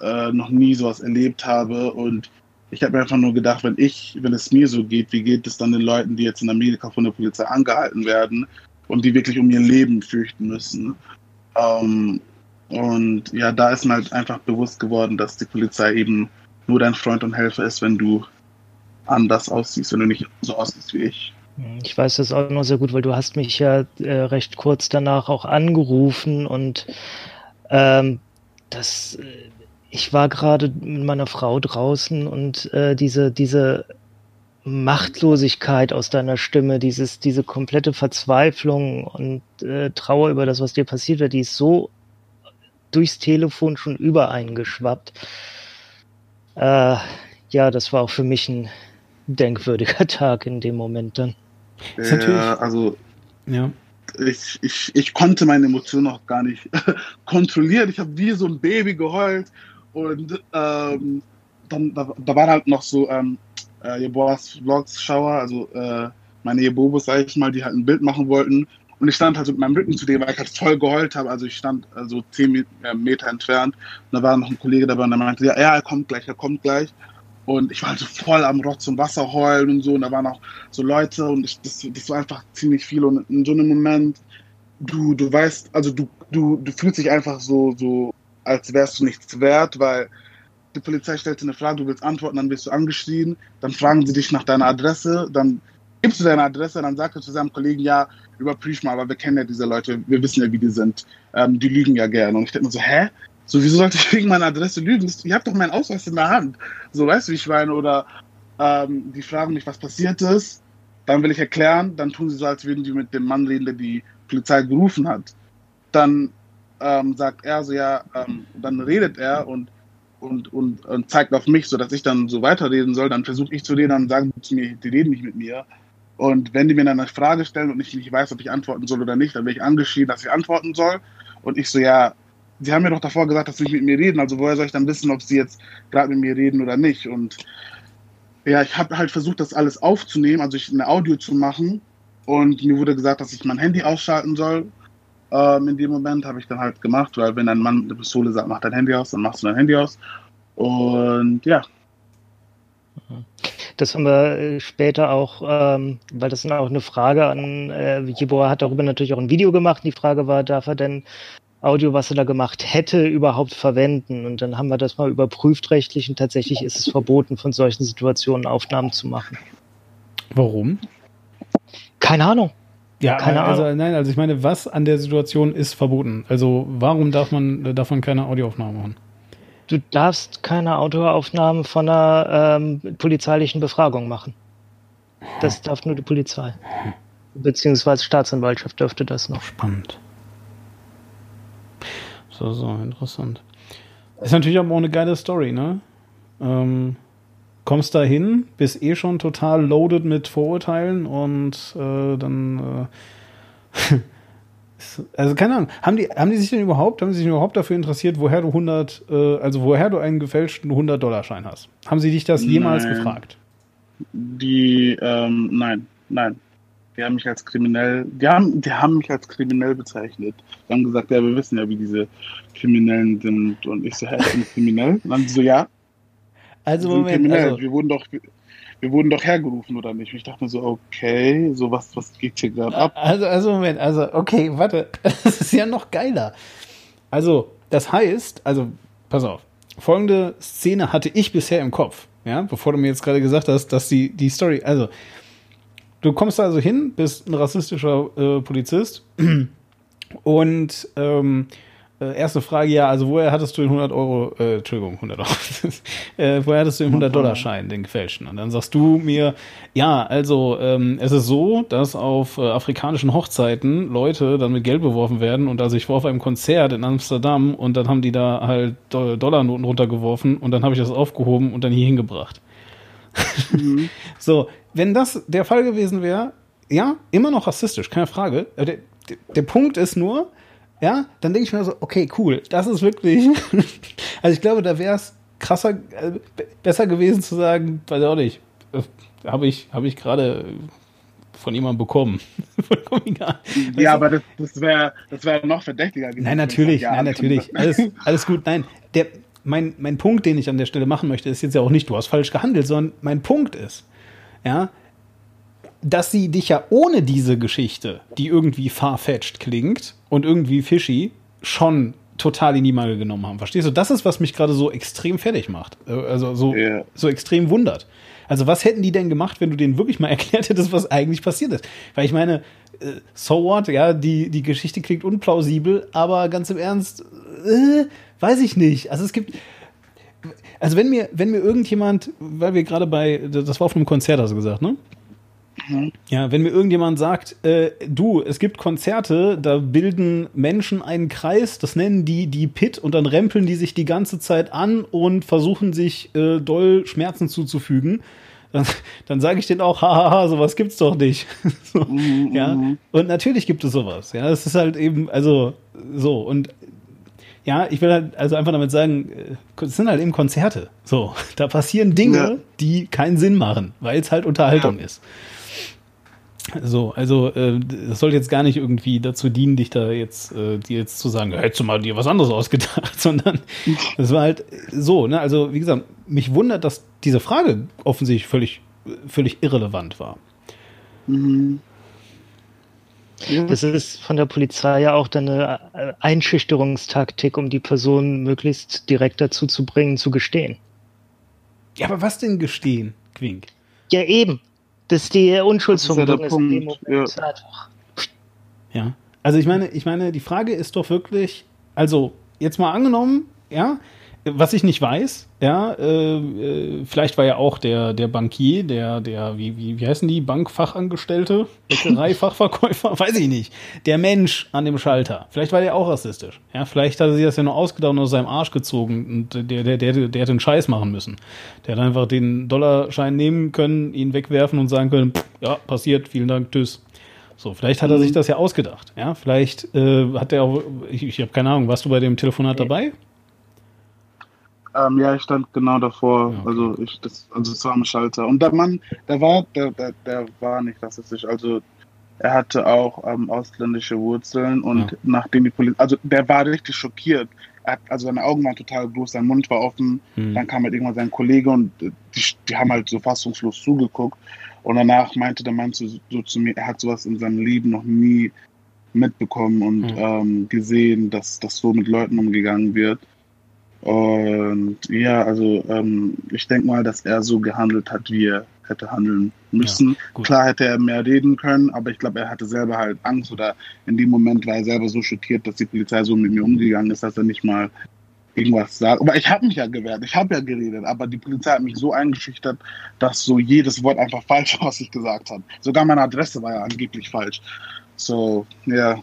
äh, noch nie sowas erlebt habe. Und ich habe mir einfach nur gedacht, wenn ich, wenn es mir so geht, wie geht es dann den Leuten, die jetzt in Amerika von der Polizei angehalten werden und die wirklich um ihr Leben fürchten müssen. Ähm, und ja, da ist mir halt einfach bewusst geworden, dass die Polizei eben nur dein Freund und Helfer ist, wenn du anders aussiehst, wenn du nicht so aussiehst wie ich. Ich weiß das auch noch sehr gut, weil du hast mich ja äh, recht kurz danach auch angerufen und ähm, das, äh, ich war gerade mit meiner Frau draußen und äh, diese, diese Machtlosigkeit aus deiner Stimme, dieses, diese komplette Verzweiflung und äh, Trauer über das, was dir passiert wird, die ist so durchs Telefon schon übereingeschwappt. Äh, ja, das war auch für mich ein denkwürdiger Tag in dem Moment dann. Ja, also ja. Ich, ich, ich konnte meine Emotionen auch gar nicht kontrollieren. Ich habe wie so ein Baby geheult und ähm, dann da, da waren halt noch so ähm, äh, Jeboas Vlogs Schauer, also äh, meine Jebobos, sag ich mal, die halt ein Bild machen wollten. Und ich stand halt mit meinem Rücken zu dem, weil ich halt voll geheult habe. Also ich stand also zehn äh, Meter entfernt. Und da war noch ein Kollege dabei und der meinte, ja, ja, er kommt gleich, er kommt gleich. Und ich war halt so voll am Rotz und Wasser heulen und so. Und da waren auch so Leute und ich, das, das war einfach ziemlich viel. Und in so einem Moment, du, du weißt, also du, du, du fühlst dich einfach so, so, als wärst du nichts wert, weil die Polizei stellt dir eine Frage, du willst antworten, dann wirst du angeschrien, dann fragen sie dich nach deiner Adresse, dann gibst du deine Adresse, dann sagt er zu seinem Kollegen, ja, überprüf mal, aber wir kennen ja diese Leute, wir wissen ja, wie die sind, ähm, die lügen ja gerne. Und ich denke mir so, hä? So, wieso sollte ich wegen meiner Adresse lügen? Ihr habt doch meinen Ausweis in der Hand. So, weißt du, wie ich meine? Oder ähm, die fragen mich, was passiert ist. Dann will ich erklären, dann tun sie so, als würden die mit dem Mann reden, der die Polizei gerufen hat. Dann ähm, sagt er so, ja, ähm, dann redet er und, und, und, und zeigt auf mich, so dass ich dann so weiterreden soll. Dann versuche ich zu reden, dann sagen sie mir, die reden nicht mit mir. Und wenn die mir dann eine Frage stellen und ich nicht weiß, ob ich antworten soll oder nicht, dann werde ich angeschrien, dass ich antworten soll. Und ich so, ja, sie haben mir doch davor gesagt, dass sie nicht mit mir reden. Also woher soll ich dann wissen, ob sie jetzt gerade mit mir reden oder nicht? Und ja, ich habe halt versucht, das alles aufzunehmen, also ich eine Audio zu machen. Und mir wurde gesagt, dass ich mein Handy ausschalten soll. Ähm, in dem Moment habe ich dann halt gemacht, weil wenn ein Mann mit einer Pistole sagt, mach dein Handy aus, dann machst du dein Handy aus. Und ja. Das haben wir äh, später auch, ähm, weil das ist auch eine Frage an, äh, Jibor hat darüber natürlich auch ein Video gemacht. Die Frage war, darf er denn Audio, was er da gemacht hätte, überhaupt verwenden. Und dann haben wir das mal überprüft rechtlich und tatsächlich ist es verboten, von solchen Situationen Aufnahmen zu machen. Warum? Keine Ahnung. Ja, keine also Ahnung. nein, also ich meine, was an der Situation ist verboten? Also warum darf man davon keine Audioaufnahme machen? Du darfst keine Audioaufnahmen von einer ähm, polizeilichen Befragung machen. Das darf nur die Polizei. Beziehungsweise Staatsanwaltschaft dürfte das noch. Spannend. So, so, interessant. Ist natürlich aber auch eine geile Story, ne? Ähm, kommst da hin, bist eh schon total loaded mit Vorurteilen und äh, dann äh, Also keine Ahnung, haben die, haben die sich denn überhaupt, haben sie sich überhaupt dafür interessiert, woher du 100, äh, also woher du einen gefälschten 100-Dollar-Schein hast? Haben sie dich das jemals Nein. gefragt? Die, ähm, nein, nein. Die haben mich als kriminell, die haben, die haben mich als kriminell bezeichnet. Die haben gesagt, ja, wir wissen ja, wie diese Kriminellen sind. Und ich so, hä, ich bin kriminell? Und dann so, ja, Also wir Moment, kriminell. also, wir wurden doch, wir wurden doch hergerufen, oder nicht? Und ich dachte mir so, okay, so was, was geht hier gerade ab? also, also Moment, also okay, warte, das ist ja noch geiler. Also, das heißt, also, pass auf, folgende Szene hatte ich bisher im Kopf, ja, bevor du mir jetzt gerade gesagt hast, dass die, die Story, also, du kommst also hin, bist ein rassistischer äh, Polizist und ähm, äh, erste Frage, ja, also woher hattest du den 100 Euro, äh, Entschuldigung, 100 Euro, äh, woher hattest du den 100-Dollar-Schein, den gefälschten? Und dann sagst du mir, ja, also ähm, es ist so, dass auf äh, afrikanischen Hochzeiten Leute dann mit Geld beworfen werden und also ich war auf einem Konzert in Amsterdam und dann haben die da halt Do- Dollarnoten runtergeworfen und dann habe ich das aufgehoben und dann hier hingebracht. Mhm. So, wenn das der Fall gewesen wäre, ja, immer noch rassistisch, keine Frage. Der, der, der Punkt ist nur, ja, dann denke ich mir so, okay, cool, das ist wirklich. also ich glaube, da wäre es krasser, äh, be- besser gewesen zu sagen, weiß auch nicht, äh, habe ich, habe ich gerade von jemandem bekommen. Vollkommen egal. Ja, du? aber das, das wäre das wär noch verdächtiger gewesen. Nein, natürlich, Ja, nein, alles natürlich. Alles, alles gut. Nein, der, mein, mein Punkt, den ich an der Stelle machen möchte, ist jetzt ja auch nicht, du hast falsch gehandelt, sondern mein Punkt ist, ja, dass sie dich ja ohne diese Geschichte, die irgendwie farfetched klingt und irgendwie fishy, schon total in die Mangel genommen haben. Verstehst du? Das ist, was mich gerade so extrem fertig macht. Äh, Also so, Ja. so extrem wundert. Also was hätten die denn gemacht, wenn du denen wirklich mal erklärt hättest, was eigentlich passiert ist? Weil ich meine, äh, so what, ja, die, die Geschichte klingt unplausibel, aber ganz im Ernst, äh, weiß ich nicht. Also es gibt, also wenn mir, wenn mir irgendjemand, weil wir gerade bei, das war auf einem Konzert, hast du gesagt, ne? Ja, wenn mir irgendjemand sagt, äh, du, es gibt Konzerte, da bilden Menschen einen Kreis, das nennen die die Pit und dann rempeln die sich die ganze Zeit an und versuchen sich äh, doll Schmerzen zuzufügen, dann, dann sage ich denen auch, hahaha, sowas gibt's doch nicht. so, Mhm, ja, mhm. und natürlich gibt es sowas. Ja, es ist halt eben, also so und ja, ich will halt also einfach damit sagen, äh, es sind halt eben Konzerte. So, da passieren Dinge, Ja. die keinen Sinn machen, weil es halt Unterhaltung ist. So, also äh, das soll jetzt gar nicht irgendwie dazu dienen, dich da jetzt, äh, dir jetzt zu sagen, hättest du mal dir was anderes ausgedacht, sondern das war halt so, ne? Also wie gesagt, mich wundert, dass diese Frage offensichtlich völlig, völlig irrelevant war. Mhm. Ja. Das ist von der Polizei ja auch dann eine äh, Einschüchterungstaktik, um die Person möglichst direkt dazu zu bringen, zu gestehen. Ja, aber was denn gestehen, Quink? Ja, eben. Dass die Unschuldsvermutung der ist in dem Punkt, Moment einfach. Ja. Also ich meine, ich meine, die Frage ist doch wirklich, also jetzt mal angenommen, ja, was ich nicht weiß, ja, äh, äh, vielleicht war ja auch der, der Bankier, der, der, wie, wie, wie heißen die, Bankfachangestellte, Bäckerei-Fachverkäufer, weiß ich nicht, der Mensch an dem Schalter, vielleicht war der auch rassistisch, ja, vielleicht hat er sich das ja nur ausgedacht und aus seinem Arsch gezogen und der, der, der, der hat den Scheiß machen müssen. Der hat einfach den Dollarschein nehmen können, ihn wegwerfen und sagen können, pff, ja, passiert, vielen Dank, tschüss. So, vielleicht hat er sich das ja ausgedacht. Ja, vielleicht äh, hat er auch, ich, ich habe keine Ahnung, warst du bei dem Telefonat dabei? Ähm, ja, ich stand genau davor. Ja, okay. Also ich, das, also es war am Schalter. Und der Mann, der war, der, der, der war nicht rassistisch. Also er hatte auch ähm, ausländische Wurzeln und Ja. nachdem die Polizei, also der war richtig schockiert. Er hat, also seine Augen waren total groß, sein Mund war offen. Hm. Dann kam halt irgendwann sein Kollege und äh, die, die haben halt so fassungslos zugeguckt. Und danach meinte der Mann zu, so zu mir, er hat sowas in seinem Leben noch nie mitbekommen und Mhm. ähm, gesehen, dass das so mit Leuten umgegangen wird. Und ja, also ähm, ich denke mal, dass er so gehandelt hat, wie er hätte handeln müssen. gut. Klar hätte er mehr reden können, aber ich glaube, er hatte selber halt Angst oder in dem Moment war er selber so schockiert, dass die Polizei so mit mir umgegangen ist, dass er nicht mal irgendwas sagt. Aber ich habe mich ja gewehrt, ich habe ja geredet, aber die Polizei hat mich so eingeschüchtert, dass so jedes Wort einfach falsch war, was ich gesagt habe. Sogar meine Adresse war ja angeblich falsch. So, ja.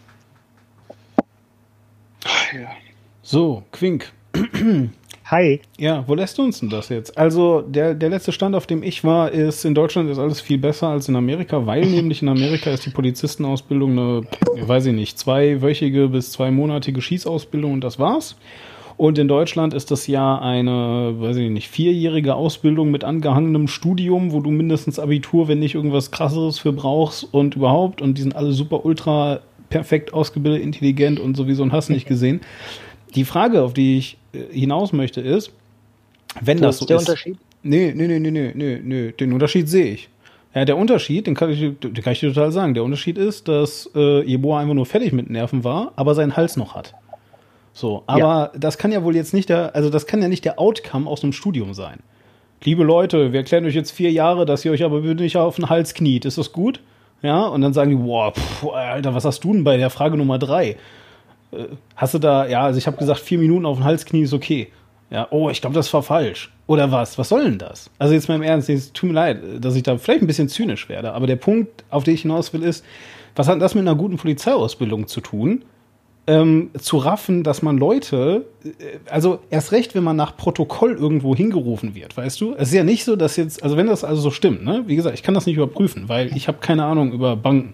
Ja. So, Quink. Hi. Ja, wo lässt du uns denn das jetzt? Also, der, der letzte Stand, auf dem ich war, ist, in Deutschland ist alles viel besser als in Amerika, weil nämlich in Amerika ist die Polizistenausbildung eine, weiß ich nicht, zweiwöchige bis zweimonatige Schießausbildung und das war's. Und in Deutschland ist das ja eine, weiß ich nicht, vierjährige Ausbildung mit angehangenem Studium, wo du mindestens Abitur, wenn nicht irgendwas krasseres für brauchst und überhaupt. Und die sind alle super ultra perfekt ausgebildet, intelligent und sowieso und hast nicht gesehen. Die Frage, auf die ich hinaus möchte, ist, wenn Wo das ist so der ist. Unterschied? Nee, nee, nee, nee, nee, nee, nee, den Unterschied sehe ich. Ja, der Unterschied, den kann ich, den kann ich dir total sagen. Der Unterschied ist, dass äh, Jeboa einfach nur fertig mit Nerven war, aber seinen Hals noch hat. So, aber das kann ja wohl jetzt nicht der, also das kann ja nicht der Outcome aus einem Studium sein. Liebe Leute, wir erklären euch jetzt vier Jahre, dass ihr euch aber bitte nicht auf den Hals kniet. Ist das gut? Ja, und dann sagen die, boah, pff, Alter, was hast du denn bei der Frage Nummer drei? Hast du da, ja, also ich habe gesagt, vier Minuten auf den Hals knien ist okay. Ja, oh, ich glaube, das war falsch. Oder was? Was soll denn das? Also jetzt mal im Ernst, es tut mir leid, dass ich da vielleicht ein bisschen zynisch werde, aber der Punkt, auf den ich hinaus will, ist, was hat das mit einer guten Polizeiausbildung zu tun? Ähm, zu raffen, dass man Leute, äh, also erst recht, wenn man nach Protokoll irgendwo hingerufen wird, weißt du? Es ist ja nicht so, dass jetzt, also wenn das also so stimmt, ne? Wie gesagt, ich kann das nicht überprüfen, weil ich habe keine Ahnung über Banken.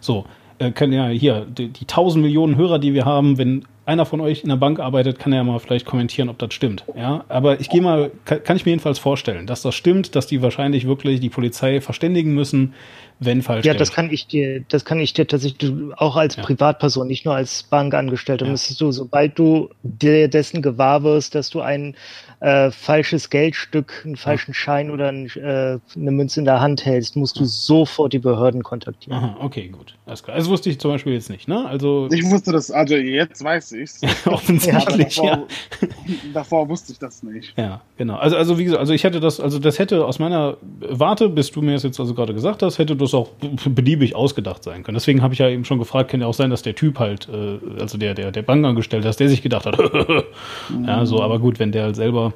So, äh, können ja hier die, die 1000 Millionen Hörer, die wir haben, wenn einer von euch in der Bank arbeitet, kann er ja mal vielleicht kommentieren, ob das stimmt. Ja, aber ich gehe mal, kann, kann ich mir jedenfalls vorstellen, dass das stimmt, dass die wahrscheinlich wirklich die Polizei verständigen müssen, wenn falsch. Ja, das kann ich dir, das kann ich dir tatsächlich auch als Ja. Privatperson, nicht nur als Bankangestellter. Ja. Müsstest du, sobald du dir dessen gewahr wirst, dass du ein äh, falsches Geldstück, einen falschen Schein oder ein, äh, eine Münze in der Hand hältst, musst du sofort die Behörden kontaktieren. Aha, okay, gut. Alles klar. Das wusste ich zum Beispiel jetzt nicht, ne? Also Ich wusste das, also jetzt weiß ich's. Aber offensichtlich, ja. davor, davor wusste ich das nicht. Ja, genau. Also, also wie gesagt, also ich hätte das, also das hätte aus meiner Warte, bis du mir das jetzt also gerade gesagt hast, hätte das auch beliebig ausgedacht sein können. Deswegen habe ich ja eben schon gefragt, kann ja auch sein, dass der Typ halt, äh, also der, der, der Bankangestellte, dass der sich gedacht hat, ja, so, aber gut, wenn der halt selber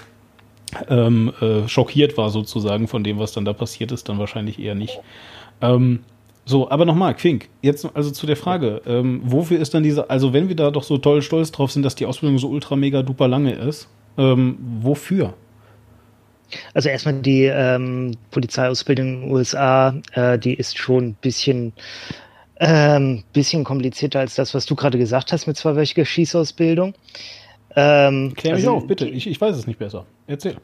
ähm, äh, schockiert war sozusagen von dem, was dann da passiert ist, dann wahrscheinlich eher nicht. Ähm, so, aber nochmal, Quink, jetzt also zu der Frage, ähm, wofür ist dann diese, also wenn wir da doch so toll stolz drauf sind, dass die Ausbildung so ultra mega duper lange ist, ähm, wofür? Also erstmal die ähm, Polizeiausbildung in den USA, äh, die ist schon ein bisschen, ähm, bisschen komplizierter als das, was du gerade gesagt hast mit zweiwöchiger Schießausbildung. Ähm, Klär mich also auf, bitte. Ich, ich weiß es nicht besser. Erzähl.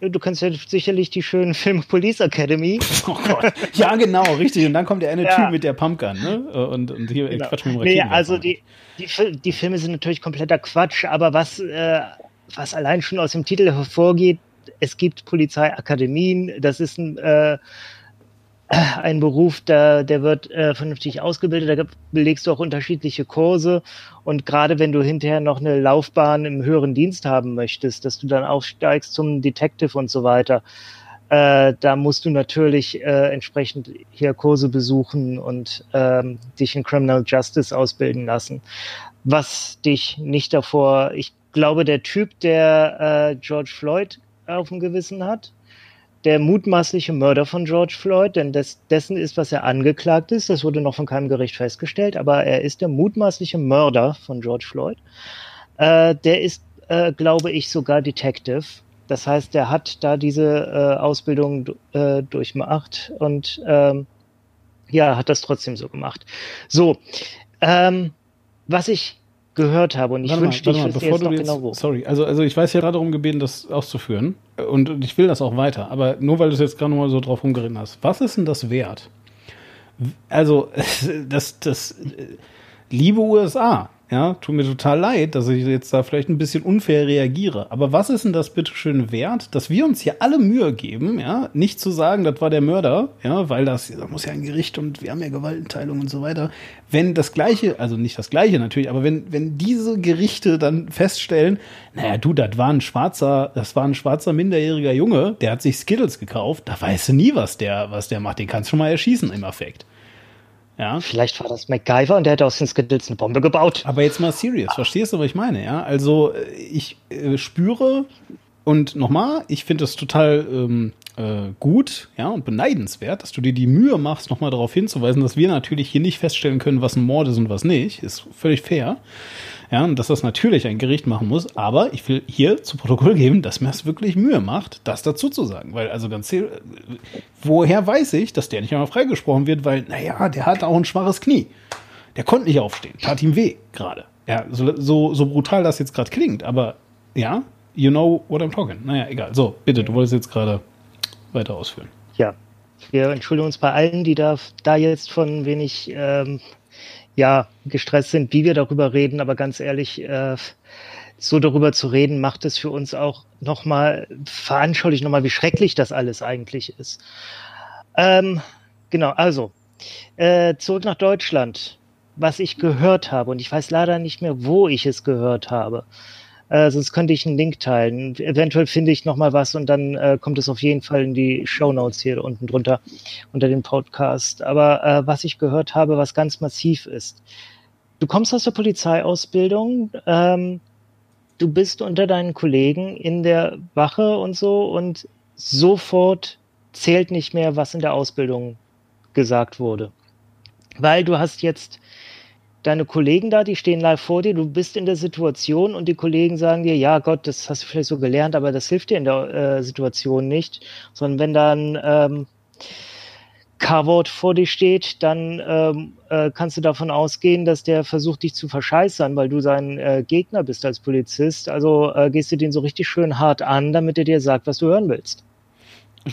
Du kennst ja sicherlich die schönen Filme Police Academy. Oh Gott. Ja, genau, richtig. Und dann kommt der eine Ja. Typ mit der Pumpgun, ne? Und, und hier Genau. Quatsch mit dem Nee, also die, die, die Filme sind natürlich kompletter Quatsch, aber was, äh, was allein schon aus dem Titel hervorgeht, es gibt Polizeiakademien, das ist ein, äh, ein Beruf, der, der wird äh, vernünftig ausgebildet, da belegst du auch unterschiedliche Kurse und gerade wenn du hinterher noch eine Laufbahn im höheren Dienst haben möchtest, dass du dann aufsteigst zum Detective und so weiter, äh, da musst du natürlich äh, entsprechend hier Kurse besuchen und ähm, dich in Criminal Justice ausbilden lassen. Was dich nicht davor, ich glaube, der Typ, der äh, George Floyd auf dem Gewissen hat, der mutmaßliche Mörder von George Floyd, denn des, dessen ist, was er angeklagt ist, das wurde noch von keinem Gericht festgestellt, aber er ist der mutmaßliche Mörder von George Floyd. Äh, der ist, äh, glaube ich, sogar Detective. Das heißt, der hat da diese äh, Ausbildung äh, durchmacht und ähm, ja, hat das trotzdem so gemacht. So, ähm, was ich gehört habe, und ich Warte mal, wünschte, ich mal, wüsste bevor jetzt du noch jetzt, genau wo. sorry, also, also ich weiß ja gerade darum gebeten, das auszuführen und, ich will das auch weiter, aber nur weil du es jetzt gerade mal so drauf rumgeritten hast. Was ist denn das wert? Also, das, das, äh, liebe USA, ja, tut mir total leid, dass ich jetzt da vielleicht ein bisschen unfair reagiere, aber was ist denn das bitteschön wert, dass wir uns hier alle Mühe geben, ja, nicht zu sagen, das war der Mörder, ja, weil das, da muss ja ein Gericht und wir haben ja Gewaltenteilung und so weiter, wenn das Gleiche, also nicht das Gleiche natürlich, aber wenn, wenn diese Gerichte dann feststellen, naja, du, das war ein schwarzer, das war ein schwarzer minderjähriger Junge, der hat sich Skittles gekauft, da weißt du nie, was der, was der macht, den kannst du schon mal erschießen im Affekt. Ja. Vielleicht war das MacGyver und der hat aus den Skittles eine Bombe gebaut. Aber jetzt mal serious, verstehst du, was ich meine? Ja, also äh, ich äh, spüre und nochmal, ich finde es total ähm, äh, gut, ja, und beneidenswert, dass du dir die Mühe machst, nochmal darauf hinzuweisen, dass wir natürlich hier nicht feststellen können, was ein Mord ist und was nicht. Ist völlig fair. Ja, und dass das natürlich ein Gericht machen muss, aber ich will hier zu Protokoll geben, dass mir es wirklich Mühe macht, das dazu zu sagen. Weil, also ganz woher weiß ich, dass der nicht einmal freigesprochen wird, weil, naja, der hat auch ein schwaches Knie. Der konnte nicht aufstehen, tat ihm weh gerade. Ja, so, so, so brutal das jetzt gerade klingt, aber ja, you know what I'm talking. Naja, egal. So, bitte, du wolltest jetzt gerade weiter ausführen. Ja, wir entschuldigen uns bei allen, die da, da jetzt von wenig ähm, ja, gestresst sind, wie wir darüber reden, aber ganz ehrlich, äh, so darüber zu reden, macht es für uns auch nochmal veranschaulich nochmal, wie schrecklich das alles eigentlich ist. Ähm, genau, also, äh, zurück nach Deutschland. Was ich gehört habe, und ich weiß leider nicht mehr, wo ich es gehört habe. Äh, sonst könnte ich einen Link teilen. Eventuell finde ich nochmal was und dann äh, kommt es auf jeden Fall in die Show Notes hier unten drunter unter dem Podcast. Aber äh, was ich gehört habe, was ganz massiv ist. Du kommst aus der Polizeiausbildung, ähm, du bist unter deinen Kollegen in der Wache und so und sofort zählt nicht mehr, was in der Ausbildung gesagt wurde. Weil du hast jetzt deine Kollegen da, die stehen live vor dir, du bist in der Situation und die Kollegen sagen dir, ja Gott, das hast du vielleicht so gelernt, aber das hilft dir in der äh, Situation nicht, sondern wenn dann ähm, Carvord vor dir steht, dann ähm, äh, kannst du davon ausgehen, dass der versucht, dich zu verscheißern, weil du sein äh, Gegner bist als Polizist. Also äh, gehst du den so richtig schön hart an, damit er dir sagt, was du hören willst.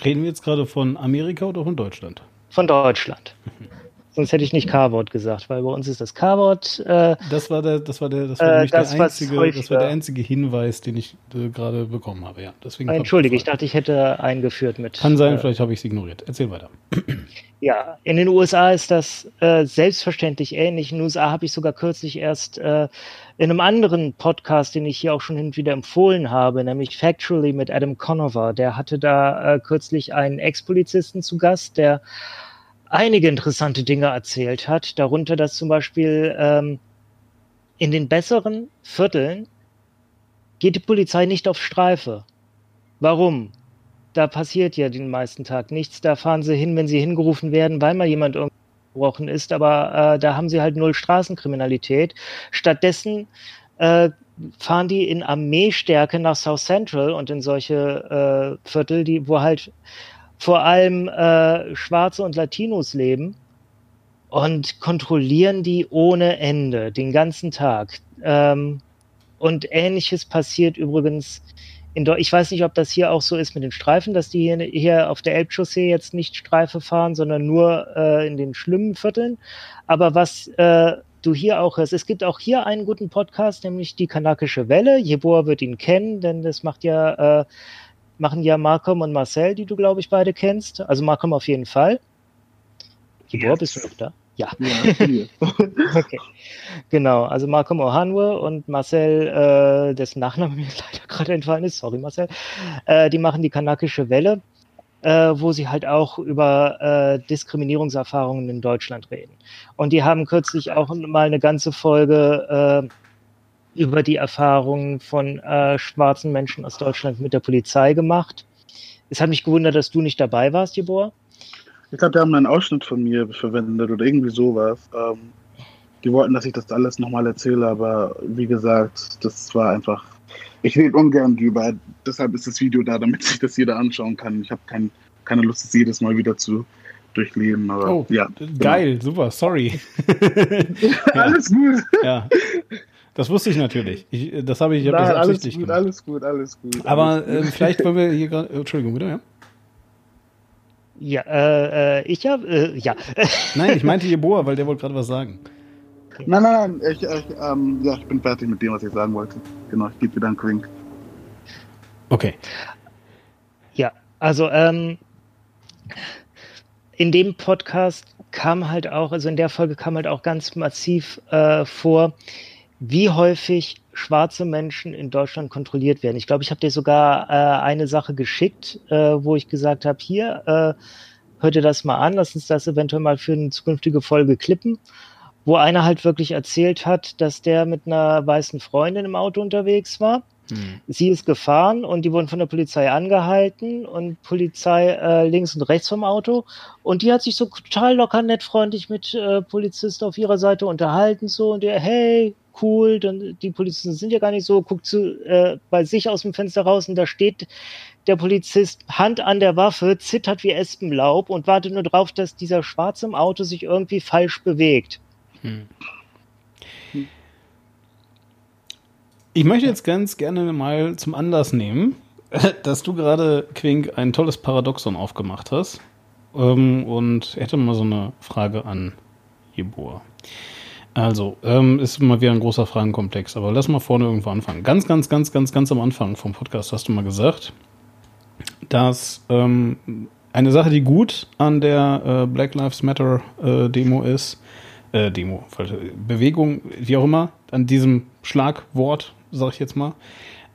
Reden wir jetzt gerade von Amerika oder von Deutschland? Von Deutschland. Sonst hätte ich nicht K-Wort gesagt, weil bei uns ist das K-Wort. Äh, das war der, das war der, das war äh, das, der einzige, das war der einzige Hinweis, den ich äh, gerade bekommen habe. Ja, deswegen. Entschuldige, ich dachte, ich hätte eingeführt mit. Kann sein, äh, vielleicht habe ich es ignoriert. Erzähl weiter. Ja, in den USA ist das äh, selbstverständlich ähnlich. In den USA habe ich sogar kürzlich erst äh, in einem anderen Podcast, den ich hier auch schon hin und wieder empfohlen habe, nämlich Factually mit Adam Conover. Der hatte da kürzlich einen Ex-Polizisten zu Gast, der einige interessante Dinge erzählt hat, darunter, dass zum Beispiel ähm, in den besseren Vierteln geht die Polizei nicht auf Streife. Warum? Da passiert ja den meisten Tag nichts. Da fahren sie hin, wenn sie hingerufen werden, weil mal jemand gebrochen ist. Aber äh, da haben sie halt null Straßenkriminalität. Stattdessen äh, fahren die in Armeestärke nach South Central und in solche äh, Viertel, die, wo halt vor allem äh, Schwarze und Latinos leben und kontrollieren die ohne Ende, den ganzen Tag. Ähm, und ähnliches passiert übrigens in Deutschland. Ich weiß nicht, ob das hier auch so ist mit den Streifen, dass die hier, hier auf der Elbchaussee jetzt nicht Streife fahren, sondern nur äh, in den schlimmen Vierteln. Aber was äh, du hier auch hörst, es gibt auch hier einen guten Podcast, nämlich die Kanakische Welle. Jeboa wird ihn kennen, denn das macht ja äh, machen ja Malcolm und Marcel, die du, glaube ich, beide kennst. Also Malcolm auf jeden Fall. Tibor, yes. bist du noch da? Ja. ja okay. Genau, also Malcolm Ohanwe und Marcel, äh, dessen Nachname mir leider gerade entfallen ist, sorry Marcel, äh, die machen die kanakische Welle, äh, wo sie halt auch über äh, Diskriminierungserfahrungen in Deutschland reden. Und die haben kürzlich auch mal eine ganze Folge äh, über die Erfahrungen von äh, schwarzen Menschen aus Deutschland mit der Polizei gemacht. Es hat mich gewundert, dass du nicht dabei warst, Jebor. Ich glaube, die haben einen Ausschnitt von mir verwendet oder irgendwie sowas. Ähm, die wollten, dass ich das alles nochmal erzähle, aber wie gesagt, das war einfach. Ich rede ungern drüber, deshalb ist das Video da, damit sich das jeder anschauen kann. Ich habe kein, keine Lust, es jedes Mal wieder zu durchleben. Aber, oh, ja, geil, genau. super, sorry. Alles gut. Ja. Das wusste ich natürlich. Ich, das habe ich, ich hab Nein, das absichtlich alles gut, gemacht. Alles gut, alles gut. Aber alles äh, vielleicht wollen wir hier gerade. Äh, Entschuldigung, bitte, ja? Ja, äh, äh ich habe, äh, ja. Nein, ich meinte Jeboa, weil der wollte gerade was sagen. Nein, nein, nein, ich, ich, ähm, ja, ich bin fertig mit dem, was ich sagen wollte. Genau, ich gebe dir dann Quink. Okay. Ja, also ähm, in dem Podcast kam halt auch, also in der Folge kam halt auch ganz massiv äh, vor, wie häufig schwarze Menschen in Deutschland kontrolliert werden. Ich glaube, ich habe dir sogar äh, eine Sache geschickt, äh, wo ich gesagt habe, hier, äh, hör dir das mal an, lass uns das eventuell mal für eine zukünftige Folge klippen, wo einer halt wirklich erzählt hat, dass der mit einer weißen Freundin im Auto unterwegs war. Hm. Sie ist gefahren und die wurden von der Polizei angehalten und Polizei äh, links und rechts vom Auto. Und die hat sich so total locker, nett, freundlich mit äh, Polizist auf ihrer Seite unterhalten so und der, hey, cool, dann, die Polizisten sind ja gar nicht so, guckt zu, äh, bei sich aus dem Fenster raus und da steht der Polizist Hand an der Waffe, zittert wie Espenlaub und wartet nur drauf, dass dieser Schwarze im Auto sich irgendwie falsch bewegt. Hm. Ich möchte jetzt ganz gerne mal zum Anlass nehmen, dass du gerade, Quink, ein tolles Paradoxon aufgemacht hast. Ähm, und hätte mal so eine Frage an Jebor. Also, ähm, ist mal wieder ein großer Fragenkomplex, aber lass mal vorne irgendwo anfangen. Ganz, ganz, ganz, ganz, ganz am Anfang vom Podcast hast du mal gesagt, dass ähm, eine Sache, die gut an der äh, Black Lives Matter äh, Demo ist, äh, Demo, Bewegung, wie auch immer, an diesem Schlagwort, sag ich jetzt mal,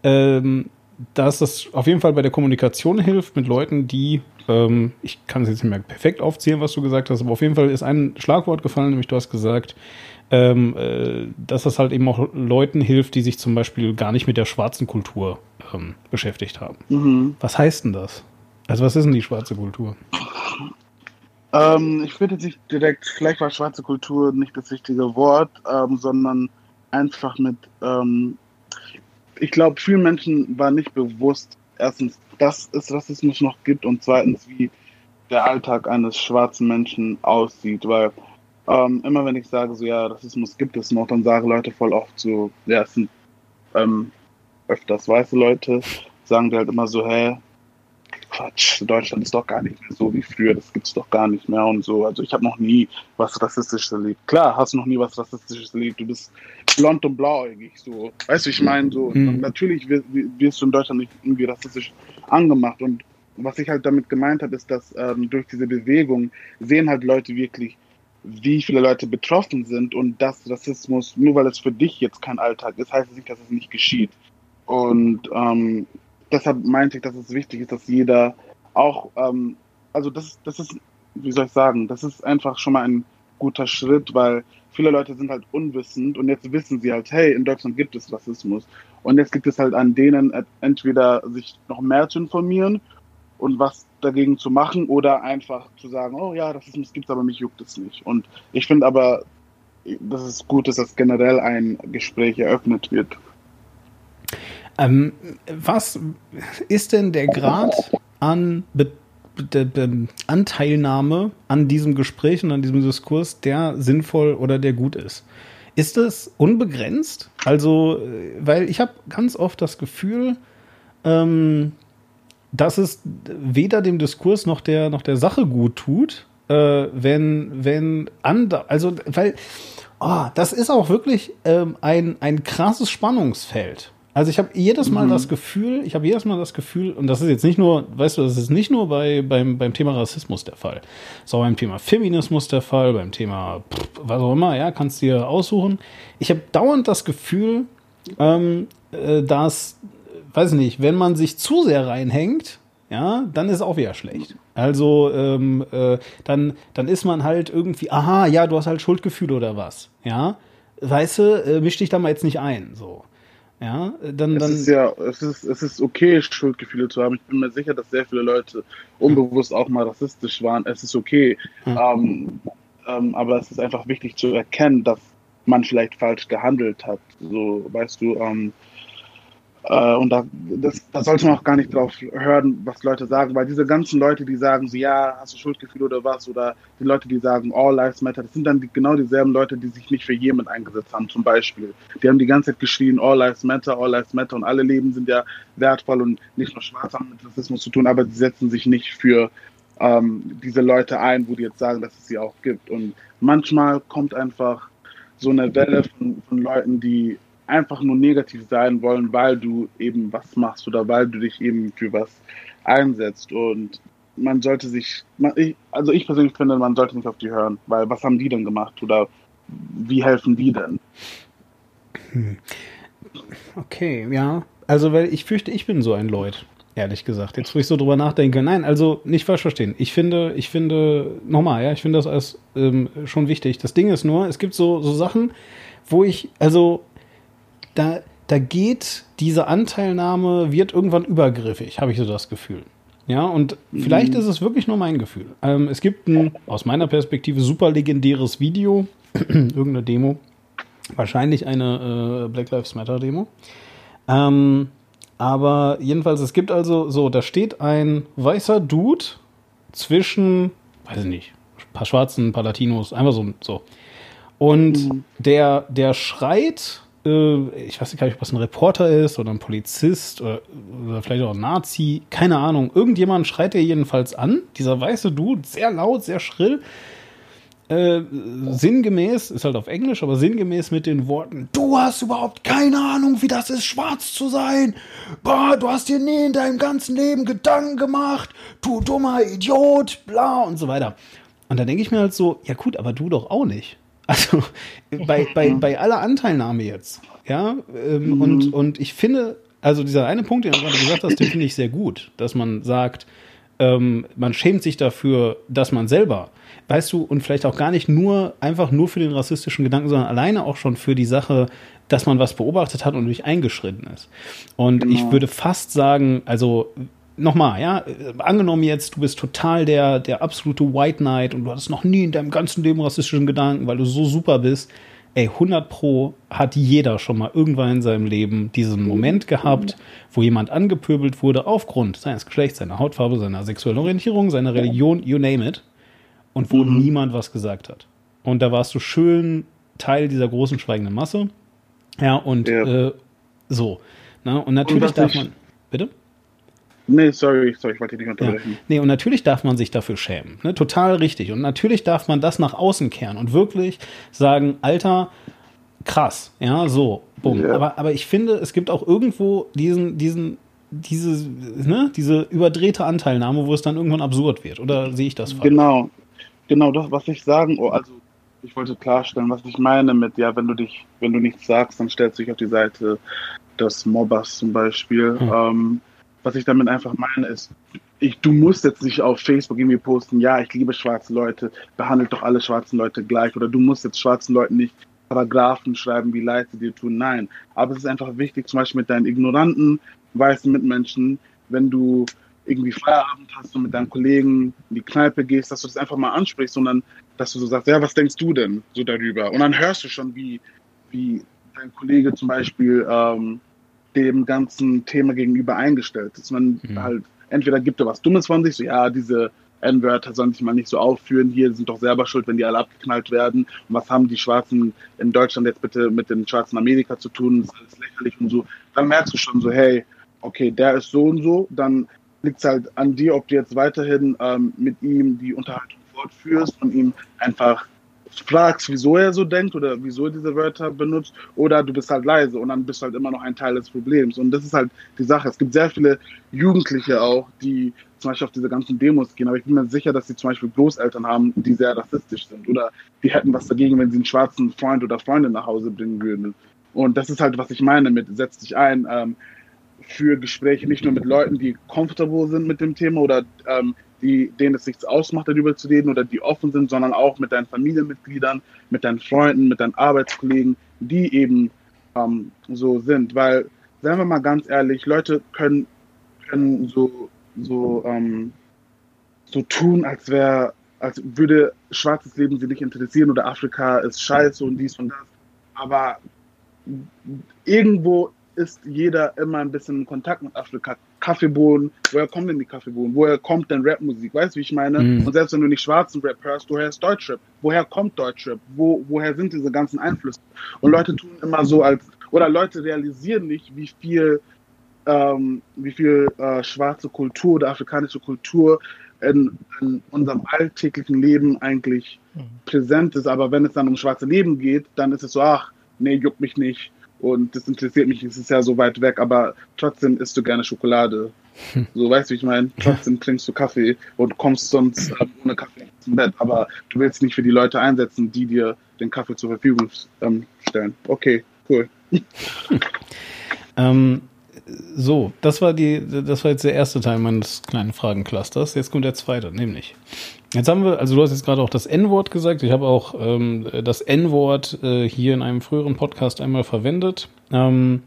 ähm, dass das auf jeden Fall bei der Kommunikation hilft mit Leuten, die, ähm, ich kann es jetzt nicht mehr perfekt aufzählen, was du gesagt hast, aber auf jeden Fall ist ein Schlagwort gefallen, nämlich du hast gesagt, ähm, äh, dass das halt eben auch Leuten hilft, die sich zum Beispiel gar nicht mit der schwarzen Kultur ähm, beschäftigt haben. Mhm. Was heißt denn das? Also was ist denn die schwarze Kultur? Ähm, ich würde nicht direkt, vielleicht war schwarze Kultur nicht das richtige Wort, ähm, sondern einfach mit, ähm, ich glaube, vielen Menschen war nicht bewusst, erstens, dass es Rassismus noch gibt und zweitens, wie der Alltag eines schwarzen Menschen aussieht, weil ähm, immer wenn ich sage, so ja, Rassismus gibt es noch, dann sagen Leute voll oft so, ja, es sind ähm, öfters weiße Leute, sagen die halt immer so, hä, Quatsch, Deutschland ist doch gar nicht mehr so wie früher, das gibt's doch gar nicht mehr und so. Also ich habe noch nie was Rassistisches erlebt. Klar, hast du noch nie was Rassistisches erlebt, du bist blond und blauäugig, so. Weißt du, ich meine, so, mhm. natürlich wirst du in Deutschland nicht irgendwie rassistisch angemacht und was ich halt damit gemeint habe, ist, dass ähm, durch diese Bewegung sehen halt Leute wirklich, wie viele Leute betroffen sind und dass Rassismus, nur weil es für dich jetzt kein Alltag ist, heißt es nicht, dass es nicht geschieht. Und ähm, deshalb meinte ich, dass es wichtig ist, dass jeder auch, ähm, also das, das ist, wie soll ich sagen, das ist einfach schon mal ein guter Schritt, weil viele Leute sind halt unwissend und jetzt wissen sie halt, hey, in Deutschland gibt es Rassismus. Und jetzt gibt es halt an denen entweder sich noch mehr zu informieren und was dagegen zu machen oder einfach zu sagen, oh ja, Rassismus gibt es, aber mich juckt es nicht. Und ich finde aber, dass es gut ist, dass generell ein Gespräch eröffnet wird. Ähm, was ist denn der Grad an Be Be Be Anteilnahme an diesem Gespräch und an diesem Diskurs, der sinnvoll oder der gut ist? Ist es unbegrenzt? Also, äh, weil ich habe ganz oft das Gefühl, ähm, dass es weder dem Diskurs noch der, noch der Sache gut tut, äh, wenn, wenn andere, also, weil, oh, das ist auch wirklich ähm, ein, ein krasses Spannungsfeld. Also ich habe jedes Mal mhm. das Gefühl, ich habe jedes Mal das Gefühl, und das ist jetzt nicht nur, weißt du, das ist nicht nur bei, beim, beim Thema Rassismus der Fall. Das ist auch beim Thema Feminismus der Fall, beim Thema pff, was auch immer, ja, kannst dir aussuchen. Ich habe dauernd das Gefühl, ähm, äh, dass, weiß nicht, wenn man sich zu sehr reinhängt, ja, dann ist auch wieder schlecht. Also ähm, äh, dann, dann ist man halt irgendwie, aha, ja, du hast halt Schuldgefühle oder was, ja. Weißt du, äh, misch dich da mal jetzt nicht ein, so. Ja, dann, dann. Es ist ja, es ist, es ist okay, Schuldgefühle zu haben. Ich bin mir sicher, dass sehr viele Leute unbewusst auch mal rassistisch waren. Es ist okay. Hm. Ähm, ähm, aber es ist einfach wichtig zu erkennen, dass man vielleicht falsch gehandelt hat. So, weißt du, ähm, äh, und da, das, da sollte man auch gar nicht drauf hören, was Leute sagen, weil diese ganzen Leute, die sagen so, ja, hast du Schuldgefühle oder was, oder die Leute, die sagen, all lives matter, das sind dann die, genau dieselben Leute, die sich nicht für jemand eingesetzt haben, zum Beispiel. Die haben die ganze Zeit geschrien, all lives matter, all lives matter, und alle Leben sind ja wertvoll und nicht nur schwarz haben mit Rassismus zu tun, aber sie setzen sich nicht für ähm, diese Leute ein, wo die jetzt sagen, dass es sie auch gibt. Und manchmal kommt einfach so eine Welle von, von Leuten, die einfach nur negativ sein wollen, weil du eben was machst oder weil du dich eben für was einsetzt. Und man sollte sich, also ich persönlich finde, man sollte nicht auf die hören, weil was haben die denn gemacht oder wie helfen die denn? Hm. Okay, ja. Also, weil ich fürchte, ich bin so ein Leut, ehrlich gesagt. Jetzt, wo ich so drüber nachdenke. Nein, also nicht falsch verstehen. Ich finde, ich finde, nochmal, ja, ich finde das als ähm, schon wichtig. Das Ding ist nur, es gibt so, so Sachen, wo ich, also da, da geht diese Anteilnahme, wird irgendwann übergriffig, habe ich so das Gefühl. Ja, und vielleicht mhm. ist es wirklich nur mein Gefühl. Ähm, es gibt ein, aus meiner Perspektive, super legendäres Video, irgendeine Demo, Wahrscheinlich eine äh, Black Lives Matter Demo. Ähm, aber jedenfalls, es gibt also so, da steht ein weißer Dude zwischen, weiß ich nicht, ein paar Schwarzen, ein paar Latinos, einfach so. so. Und mhm. der, der schreit, ich weiß nicht ob was ein Reporter ist oder ein Polizist oder, oder, vielleicht auch ein Nazi, keine Ahnung. Irgendjemand schreit er jedenfalls an, dieser weiße Dude, sehr laut, sehr schrill. Äh, sinngemäß, ist halt auf Englisch, aber sinngemäß mit den Worten, du hast überhaupt keine Ahnung, wie das ist, schwarz zu sein. Boah, du hast dir nie in deinem ganzen Leben Gedanken gemacht, du dummer Idiot, bla und so weiter. Und da denke ich mir halt so, ja gut, aber du doch auch nicht. Also bei, bei, bei aller Anteilnahme jetzt, ja, ähm, mhm. und, und ich finde, also dieser eine Punkt, den du gerade gesagt hast, den finde ich sehr gut, dass man sagt, ähm, man schämt sich dafür, dass man selber weißt du, und vielleicht auch gar nicht nur, einfach nur für den rassistischen Gedanken, sondern alleine auch schon für die Sache, dass man was beobachtet hat und durch eingeschritten ist. Und genau. ich würde fast sagen, also nochmal, ja, angenommen jetzt, du bist total der, der absolute White Knight und du hattest noch nie in deinem ganzen Leben rassistischen Gedanken, weil du so super bist. Ey, 100 Pro hat jeder schon mal irgendwann in seinem Leben diesen Moment gehabt, wo jemand angepöbelt wurde aufgrund seines Geschlechts, seiner Hautfarbe, seiner sexuellen Orientierung, seiner Religion, you name it und wo mhm. niemand was gesagt hat. Und da warst du schön Teil dieser großen schweigenden Masse. Ja, und ja. Äh, so. Na, und natürlich und darf man. Bitte? Nee, sorry, sorry, ich wollte dich nicht unterbrechen. Ja. Nee, und natürlich darf man sich dafür schämen. Ne? Total richtig. Und natürlich darf man das nach außen kehren und wirklich sagen, Alter, krass, ja, so, bumm. Ja. Aber, aber ich finde, es gibt auch irgendwo diesen, diesen, diese, ne, diese überdrehte Anteilnahme, wo es dann irgendwann absurd wird. Oder sehe ich das falsch? Genau, Genau das, was ich sagen, oh, also ich wollte klarstellen, was ich meine mit, ja, wenn du dich, wenn du nichts sagst, dann stellst du dich auf die Seite des Mobbers zum Beispiel. Mhm. Ähm, was ich damit einfach meine ist, ich, du musst jetzt nicht auf Facebook irgendwie posten, ja, ich liebe schwarze Leute, behandelt doch alle schwarzen Leute gleich oder du musst jetzt schwarzen Leuten nicht Paragraphen schreiben, wie leid sie dir tun. Nein, aber es ist einfach wichtig, zum Beispiel mit deinen ignoranten weißen Mitmenschen, wenn du irgendwie Feierabend hast und mit deinen Kollegen in die Kneipe gehst, dass du das einfach mal ansprichst, sondern dass du so sagst, ja, was denkst du denn so darüber? Und dann hörst du schon, wie, wie dein Kollege zum Beispiel ähm, dem ganzen Thema gegenüber eingestellt ist. Man mhm. halt, entweder gibt er was Dummes von sich, so ja, diese N-Wörter sollen sich mal nicht so aufführen, hier sind doch selber schuld, wenn die alle abgeknallt werden. Und was haben die Schwarzen in Deutschland jetzt bitte mit den Schwarzen Amerika zu tun? Das ist alles lächerlich und so. Dann merkst du schon so, hey, okay, der ist so und so, dann liegt es halt an dir, ob du jetzt weiterhin ähm, mit ihm die Unterhaltung fortführst und ihm einfach fragst, wieso er so denkt oder wieso er diese Wörter benutzt, oder du bist halt leise und dann bist halt immer noch ein Teil des Problems. Und das ist halt die Sache. Es gibt sehr viele Jugendliche auch, die zum Beispiel auf diese ganzen Demos gehen, aber ich bin mir sicher, dass sie zum Beispiel Großeltern haben, die sehr rassistisch sind oder die hätten was dagegen, wenn sie einen schwarzen Freund oder Freundin nach Hause bringen würden. Und das ist halt, was ich meine mit setz dich ein. Ähm, für Gespräche nicht nur mit Leuten, die comfortable sind mit dem Thema oder ähm, die, denen es nichts ausmacht, darüber zu reden oder die offen sind, sondern auch mit deinen Familienmitgliedern, mit deinen Freunden, mit deinen Arbeitskollegen, die eben ähm, so sind. Weil, sagen wir mal ganz ehrlich, Leute können, können so, so, ähm, so tun, als wäre, als würde schwarzes Leben sie nicht interessieren oder Afrika ist scheiße und dies und das. Aber irgendwo ist jeder immer ein bisschen in Kontakt mit Afrika. Kaffeebohnen, woher kommen denn die Kaffeebohnen? Woher kommt denn Rapmusik? Weißt du, wie ich meine? Mhm. Und selbst wenn du nicht schwarzen Rap hörst, du hörst Deutschrap. Woher kommt Deutschrap? Wo, woher sind diese ganzen Einflüsse? Und Leute tun immer so als, oder Leute realisieren nicht, wie viel, ähm, wie viel äh, schwarze Kultur oder afrikanische Kultur in, in, unserem alltäglichen Leben eigentlich mhm. präsent ist. Aber wenn es dann um schwarze Leben geht, dann ist es so, ach, nee, juckt mich nicht und das interessiert mich, es ist ja so weit weg, aber trotzdem isst du gerne Schokolade. Hm. So, weißt du, wie ich meine? Trotzdem trinkst du Kaffee und kommst sonst äh, ohne Kaffee zum Bett, aber du willst nicht für die Leute einsetzen, die dir den Kaffee zur Verfügung ähm, stellen. Okay, cool. ähm, so, das war die, das war jetzt der erste Teil meines kleinen Fragenclusters. Jetzt kommt der zweite, nämlich. Jetzt haben wir, also du hast jetzt gerade auch das N-Wort gesagt. Ich habe auch ähm, das N-Wort äh, hier in einem früheren Podcast einmal verwendet. Ähm,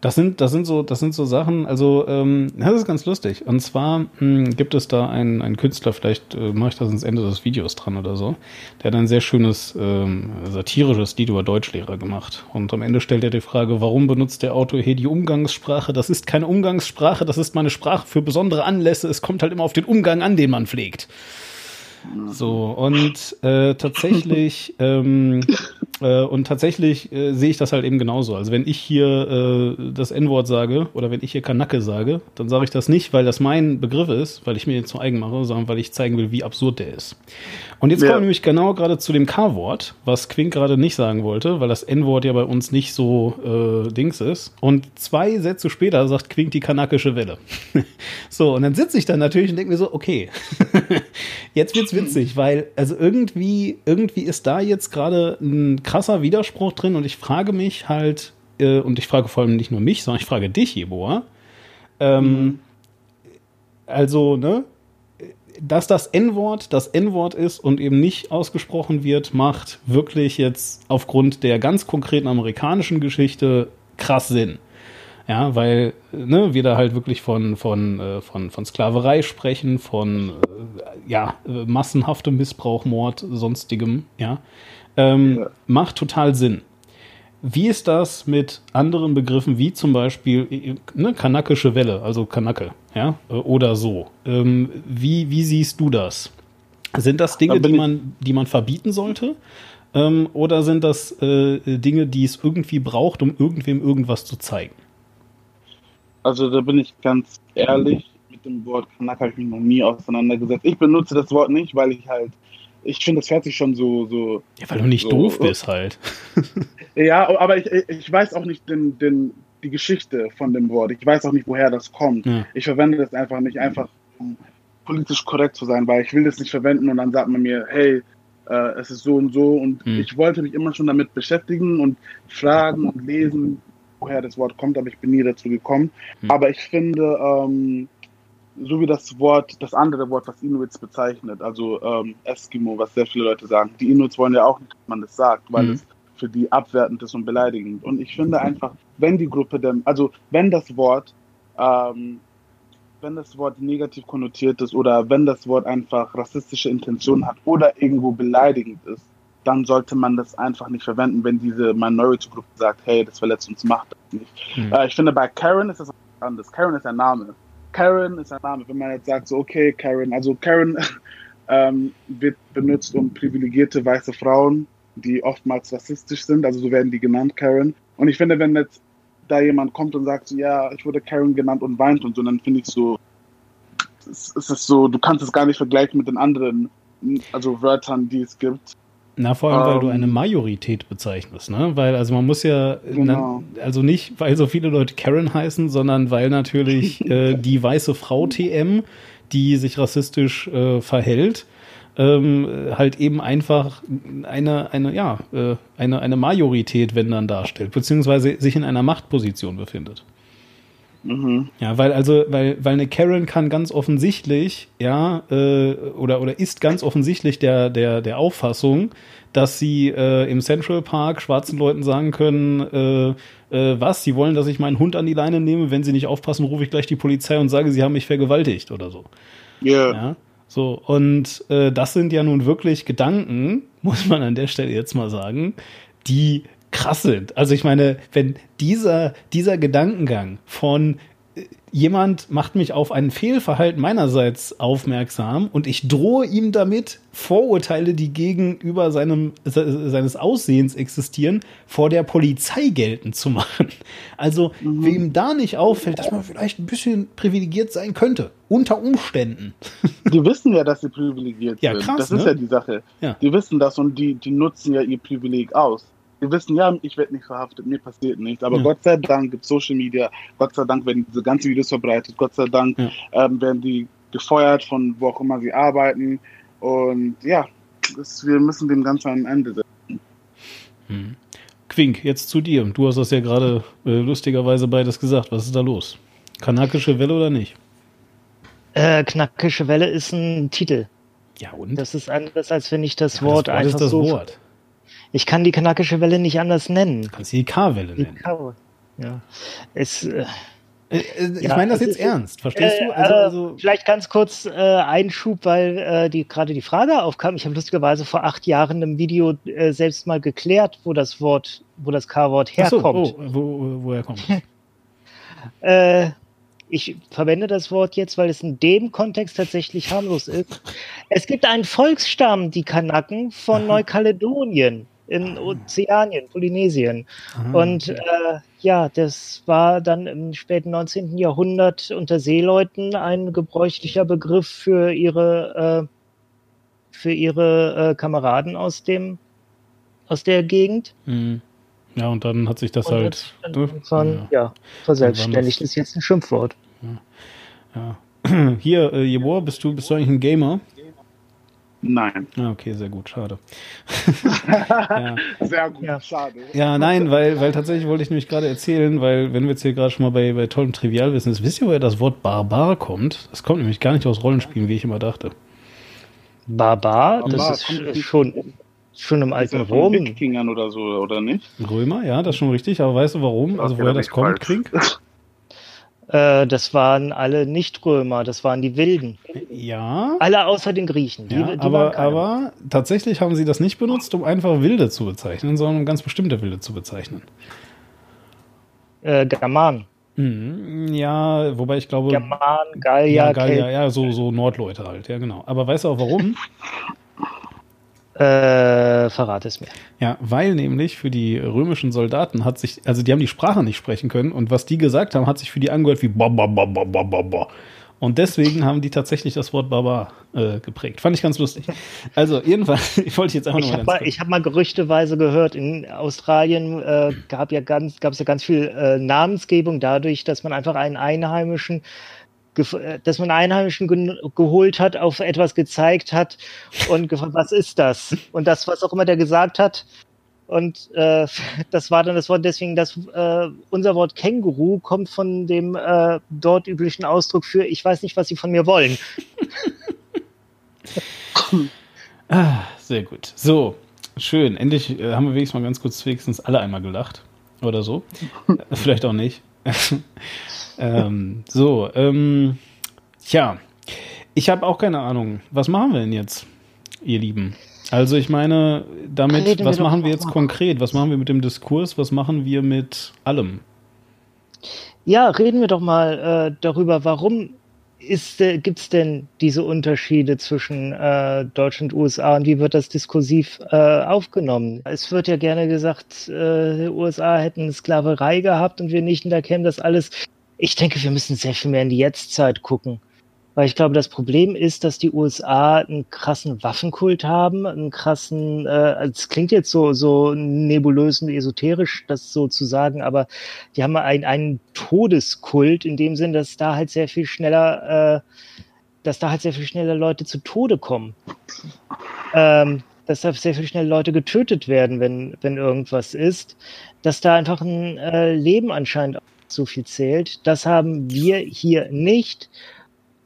Das sind, das sind so, das sind so Sachen, also ähm, das ist ganz lustig. Und zwar mh, hm, gibt es da einen, einen Künstler, vielleicht äh, mache ich das ins Ende des Videos dran oder so, der hat ein sehr schönes ähm, satirisches Lied über Deutschlehrer gemacht. Und am Ende stellt er die Frage, warum benutzt der Autor hier die Umgangssprache? Das ist keine Umgangssprache, das ist meine Sprache für besondere Anlässe. Es kommt halt immer auf den Umgang an, den man pflegt. So, und äh, tatsächlich, ähm, äh, und tatsächlich äh, sehe ich das halt eben genauso. Also wenn ich hier äh, das N-Wort sage oder wenn ich hier Kanacke sage, dann sage ich das nicht, weil das mein Begriff ist, weil ich mir den zu eigen mache, sondern weil ich zeigen will, wie absurd der ist. Und jetzt ja. kommen wir nämlich genau gerade zu dem K-Wort, was Quink gerade nicht sagen wollte, weil das N-Wort ja bei uns nicht so äh, Dings ist. Und zwei Sätze später sagt Quink die kanakische Welle. so, und dann sitze ich dann natürlich und denke mir so, okay, jetzt wird's witzig, weil also irgendwie, irgendwie ist da jetzt gerade ein krasser Widerspruch drin und ich frage mich halt, äh, und ich frage vor allem nicht nur mich, sondern ich frage dich, Jeboa. Ähm, mhm. Also, ne? Dass das N-Wort das N-Wort ist und eben nicht ausgesprochen wird, macht wirklich jetzt aufgrund der ganz konkreten amerikanischen Geschichte krass Sinn. Ja, weil ne, wir da halt wirklich von, von, äh, von, von Sklaverei sprechen, von äh, ja, massenhaftem Missbrauch, Mord, sonstigem, ja. Ähm, ja. Macht total Sinn. Wie ist das mit anderen Begriffen, wie zum Beispiel ne, kanakische Welle, also Kanake, ja, oder so? Ähm, wie, wie siehst du das? Sind das Dinge, die man, die man verbieten sollte? Ähm, oder sind das äh, Dinge, die es irgendwie braucht, um irgendwem irgendwas zu zeigen? Also da bin ich ganz ehrlich, mit dem Wort Kanak habe ich mich noch nie auseinandergesetzt. Ich benutze das Wort nicht, weil ich halt, ich finde, das hört sich schon so, so. Ja, weil du nicht so, doof bist halt. ja, aber ich, ich weiß auch nicht den, den, die Geschichte von dem Wort. Ich weiß auch nicht, woher das kommt. Ja. Ich verwende das einfach nicht, einfach um politisch korrekt zu sein, weil ich will das nicht verwenden und dann sagt man mir, hey, äh, es ist so und so und hm. ich wollte mich immer schon damit beschäftigen und fragen und lesen, woher das Wort kommt, aber ich bin nie dazu gekommen. Hm. Aber ich finde, ähm, so wie das Wort, das andere Wort, was Inuits bezeichnet, also ähm, Eskimo, was sehr viele Leute sagen, die Inuits wollen ja auch nicht, dass man das sagt, weil hm. es für die abwertend ist und beleidigend. Und ich finde einfach, wenn die Gruppe dem, also wenn das Wort, ähm, wenn das Wort negativ konnotiert ist oder wenn das Wort einfach rassistische Intentionen hat oder irgendwo beleidigend ist, dann sollte man das einfach nicht verwenden, wenn diese Minority-Gruppe sagt, hey, das verletzt uns, macht das nicht. Mhm. Äh, ich finde, bei Karen ist das anders. Karen ist ein Name. Karen ist ein Name. Wenn man jetzt sagt, so, okay, Karen, also Karen ähm, wird benutzt, um privilegierte weiße Frauen, die oftmals rassistisch sind, also so werden die genannt, Karen. Und ich finde, wenn jetzt da jemand kommt und sagt, so, ja, ich wurde Karen genannt und weint und so, dann finde ich so, es, ist so, du kannst es gar nicht vergleichen mit den anderen, also Wörtern, die es gibt. Na, vor allem, um, weil du eine ähm. Majorität bezeichnest, ne? Weil, also man muss ja, genau. na, also nicht, weil so viele Leute Karen heißen, sondern weil natürlich äh, die weiße Frau TM, die sich rassistisch äh, verhält, ähm, halt eben einfach eine, eine, ja, äh, eine, eine Majorität, wenn dann darstellt, beziehungsweise sich in einer Machtposition befindet. Mhm. Ja, weil also, weil, weil eine Karen kann ganz offensichtlich, ja, äh, oder, oder ist ganz offensichtlich der, der, der Auffassung, dass sie äh, im Central Park schwarzen Leuten sagen können, äh, äh, was, sie wollen, dass ich meinen Hund an die Leine nehme, wenn sie nicht aufpassen, rufe ich gleich die Polizei und sage, sie haben mich vergewaltigt oder so. Yeah. Ja. So, und äh, das sind ja nun wirklich Gedanken, muss man an der Stelle jetzt mal sagen, die krass sind. Also ich meine, wenn dieser, dieser Gedankengang von äh, jemand macht mich auf ein Fehlverhalten meinerseits aufmerksam und ich drohe ihm damit, Vorurteile, die gegenüber seinem, seines Aussehens existieren, vor der Polizei geltend zu machen. Also, mhm. wem da nicht auffällt, dass man vielleicht ein bisschen privilegiert sein könnte. Unter Umständen. Die wissen ja, dass sie privilegiert ja, sind. Krass, das ne? ist ja die Sache. Ja. Die wissen das und die, die nutzen ja ihr Privileg aus wir wissen, ja, ich werde nicht verhaftet, mir passiert nichts. Aber ja. Gott sei Dank gibt es Social Media, Gott sei Dank werden diese ganzen Videos verbreitet, Gott sei Dank ja. ähm, werden die gefeuert von wo auch immer sie arbeiten. Und ja, das, wir müssen dem Ganzen ein Ende setzen. Hm. Quink, jetzt zu dir. Du hast das ja gerade äh, lustigerweise beides gesagt. Was ist da los? Kanakische Welle oder nicht? Äh, Knackische Welle ist ein Titel. Ja, und? Das ist anders, als wenn ich das ja, Wort das Wort einfach ist das so Wort. Ich kann die kanakische Welle nicht anders nennen. Du kannst die K-Welle nennen. Ja. Es, äh, Äh, äh, Ich Ja, meine das es jetzt ist- ernst, verstehst Äh, du? Also, äh, also vielleicht ganz kurz äh, Einschub, weil äh, die gerade die Frage aufkam. Ich habe lustigerweise vor acht Jahren im Video äh, selbst mal geklärt, wo das Wort, wo das K-Wort ach so, herkommt. oh, wo, woher kommt Äh, ich verwende das Wort jetzt, weil es in dem Kontext tatsächlich harmlos ist. Es gibt einen Volksstamm, die Kanaken von. Neukaledonien in Ozeanien, Polynesien. Aha. Und äh, ja, das war dann im späten 19. Jahrhundert unter Seeleuten ein gebräuchlicher Begriff für ihre, äh, für ihre äh, Kameraden aus dem aus der Gegend. Mhm. Ja, und dann hat sich das Und halt. ne? irgendwann, ja. ja, verselbstständigt ist jetzt ein Schimpfwort. Ja. Hier, äh, Jebor, bist du, bist du eigentlich ein Gamer? Nein. Ah, okay, sehr gut, schade. ja. Sehr gut, Ja. schade. ja, nein, weil, weil tatsächlich wollte ich nämlich gerade erzählen, weil wenn wir jetzt hier gerade schon mal bei, bei tollem Trivialwissen ist, wisst ihr, woher das Wort Barbar kommt? Das kommt nämlich gar nicht aus Rollenspielen, wie ich immer dachte. Barbar, Barbar, das ist schon, schon im alten ja von Rom. Wikingern oder so, oder nicht? Römer, ja, das ist schon richtig, aber weißt du warum? Also woher da das kommt, falsch. Krieg? Äh, das waren alle Nicht-Römer, das waren die Wilden. Ja. Alle außer den Griechen. Die, Ja, die aber, aber tatsächlich haben sie das nicht benutzt, um einfach Wilde zu bezeichnen, sondern um ganz bestimmte Wilde zu bezeichnen. Äh, Germanen. Mhm, ja, wobei ich glaube. Germanen, Gallier, ja, Kelten. Gallier, ja, so, so Nordleute halt, ja, genau. Aber weißt du auch warum? Äh, verrate es mir. ja, weil nämlich für die römischen Soldaten hat sich, also die haben die Sprache nicht sprechen können und was die gesagt haben, hat sich für die angehört wie ba, ba, ba, ba, ba, ba, ba. Und deswegen haben die tatsächlich das Wort Barbar äh, geprägt. Fand ich ganz lustig. Also, jedenfalls, ich wollte jetzt einfach Ich nur habe mal mal, ich hab mal gerüchteweise gehört, in Australien äh, gab ja ganz, gab es ja ganz viel äh, Namensgebung dadurch, dass man einfach einen Einheimischen, dass man Einheimischen gen- geholt hat, auf etwas gezeigt hat und gefragt, was ist das? Und das, was auch immer der gesagt hat. Und äh, das war dann das Wort, deswegen das äh, unser Wort Känguru kommt von dem äh, dort üblichen Ausdruck für ich weiß nicht, was sie von mir wollen. Ah, sehr gut. So, schön. Endlich äh, haben wir wenigstens mal ganz kurz wenigstens alle einmal gelacht. Oder so. Äh, Vielleicht auch nicht. Ähm, so, ähm, tja. Ich habe auch keine Ahnung. Was machen wir denn jetzt, ihr Lieben? Also ich meine, damit, Reden wir was doch machen wir jetzt mal. konkret? Was machen wir mit dem Diskurs? Was machen wir mit allem? Ja, reden wir doch mal äh, darüber, warum äh, gibt es denn diese Unterschiede zwischen äh, Deutschland und USA und wie wird das diskursiv äh, aufgenommen? Es wird ja gerne gesagt, äh, die USA hätten Sklaverei gehabt und wir nicht, und da käme das alles. Ich denke, wir müssen sehr viel mehr in die Jetztzeit gucken. Weil ich glaube, das Problem ist, dass die USA einen krassen Waffenkult haben, einen krassen, äh, es klingt jetzt so, so nebulös und esoterisch, das so zu sagen, aber die haben einen, einen Todeskult in dem Sinn, dass da halt sehr viel schneller, äh, dass da halt sehr viel schneller Leute zu Tode kommen. Ähm, dass da sehr viel schneller Leute getötet werden, wenn, wenn irgendwas ist. Dass da einfach ein äh, Leben anscheinend so viel zählt. Das haben wir hier nicht.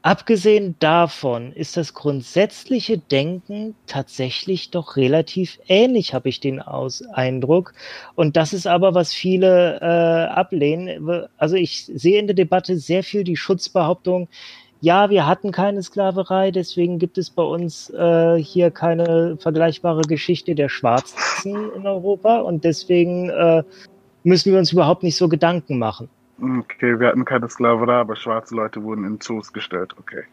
Abgesehen davon ist das grundsätzliche Denken tatsächlich doch relativ ähnlich, habe ich den Aus Eindruck. Und das ist aber, was viele äh, ablehnen. Also ich sehe in der Debatte sehr viel die Schutzbehauptung, ja, wir hatten keine Sklaverei, deswegen gibt es bei uns äh, hier keine vergleichbare Geschichte der Schwarzen in Europa und deswegen äh, müssen wir uns überhaupt nicht so Gedanken machen. Okay, wir hatten keine Sklaverei, aber schwarze Leute wurden in Zoos gestellt. Okay.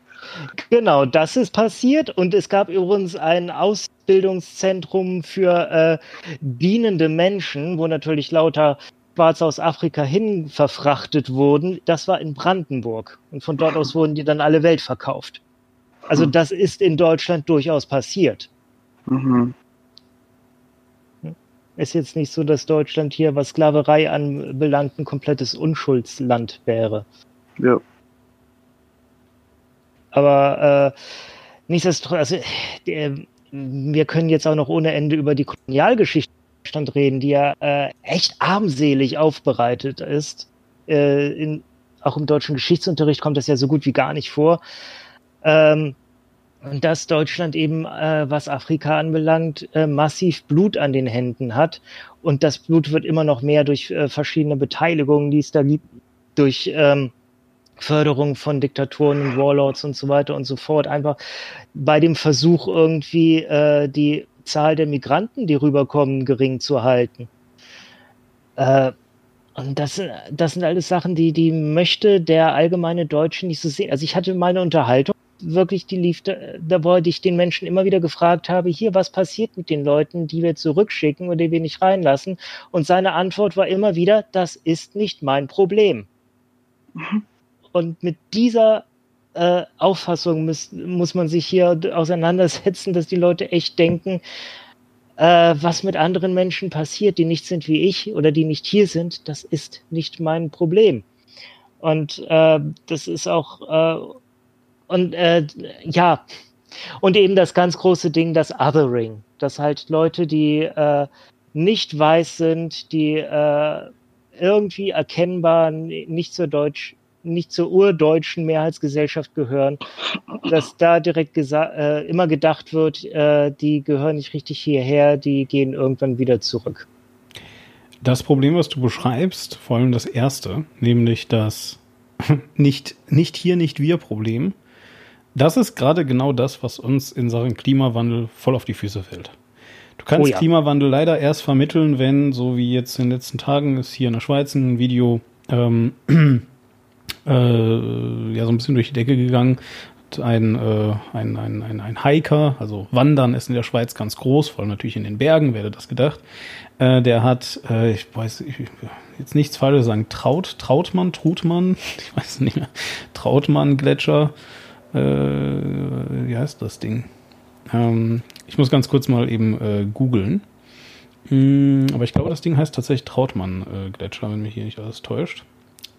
Genau, das ist passiert und es gab übrigens ein Ausbildungszentrum für äh, dienende Menschen, wo natürlich lauter Schwarze aus Afrika hin verfrachtet wurden. Das war in Brandenburg und von dort aus wurden die dann alle Welt verkauft. Also Hm. das ist in Deutschland durchaus passiert. Mhm. Ist jetzt nicht so, dass Deutschland hier, was Sklaverei anbelangt, ein komplettes Unschuldsland wäre. Ja. Aber äh, nichtsdestotrotz, also, der, wir können jetzt auch noch ohne Ende über die Kolonialgeschichte reden, die ja äh, echt armselig aufbereitet ist. Äh, in, auch im deutschen Geschichtsunterricht kommt das ja so gut wie gar nicht vor. Ähm, Und dass Deutschland eben, äh, was Afrika anbelangt, äh, massiv Blut an den Händen hat. Und das Blut wird immer noch mehr durch äh, verschiedene Beteiligungen, die es da gibt, durch ähm, Förderung von Diktatoren und Warlords und so weiter und so fort. Einfach bei dem Versuch irgendwie äh, die Zahl der Migranten, die rüberkommen, gering zu halten. Äh, und das, das sind alles Sachen, die, die möchte der allgemeine Deutsche nicht so sehen. Also ich hatte mal eine Unterhaltung, wirklich, die lief, da, wo ich den Menschen immer wieder gefragt habe, hier, was passiert mit den Leuten, die wir zurückschicken oder die wir nicht reinlassen? Und seine Antwort war immer wieder, das ist nicht mein Problem. Mhm. Und mit dieser äh, Auffassung muss, muss man sich hier auseinandersetzen, dass die Leute echt denken, äh, was mit anderen Menschen passiert, die nicht sind wie ich oder die nicht hier sind, das ist nicht mein Problem. Und äh, das ist auch, äh, und äh, ja, und eben das ganz große Ding, das Othering, dass halt Leute, die äh, nicht weiß sind, die äh, irgendwie erkennbar nicht zur Deutsch nicht zur urdeutschen Mehrheitsgesellschaft gehören, dass da direkt äh, immer gedacht wird, äh, die gehören nicht richtig hierher, die gehen irgendwann wieder zurück. Das Problem, was du beschreibst, vor allem das erste, nämlich das nicht, nicht hier, nicht wir Problem, das ist gerade genau das, was uns in Sachen Klimawandel voll auf die Füße fällt. Du kannst oh ja. Klimawandel leider erst vermitteln, wenn, so wie jetzt in den letzten Tagen ist hier in der Schweiz ein Video ähm, äh, ja so ein bisschen durch die Decke gegangen. Ein, äh, ein, ein, ein, ein Hiker, also Wandern ist in der Schweiz ganz groß, vor allem natürlich in den Bergen, wer hätte das gedacht. Äh, der hat, äh, ich weiß ich, jetzt nichts Falsches sagen, Traut, Trautmann, Trutmann, ich weiß nicht mehr, Trautmann-Gletscher, äh, wie heißt das Ding? Ähm, ich muss ganz kurz mal eben äh, googeln. Mm, aber ich glaube, das Ding heißt tatsächlich Trautmann-Gletscher, wenn mich hier nicht alles täuscht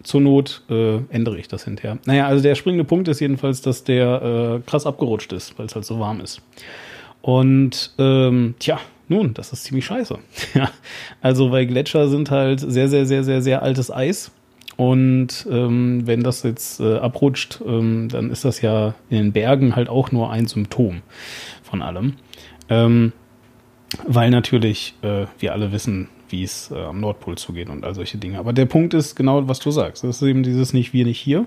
zur Not äh, ändere ich das hinterher. Naja, also der springende Punkt ist jedenfalls, dass der äh, krass abgerutscht ist, weil es halt so warm ist. Und ähm, tja, nun, das ist ziemlich scheiße. also weil Gletscher sind halt sehr, sehr, sehr, sehr, sehr altes Eis. Und ähm, wenn das jetzt äh, abrutscht, ähm, dann ist das ja in den Bergen halt auch nur ein Symptom von allem. Ähm, weil natürlich äh, wir alle wissen, wie es äh, am Nordpol zugeht und all solche Dinge. Aber der Punkt ist genau, was du sagst. Das ist eben dieses nicht wir, nicht hier.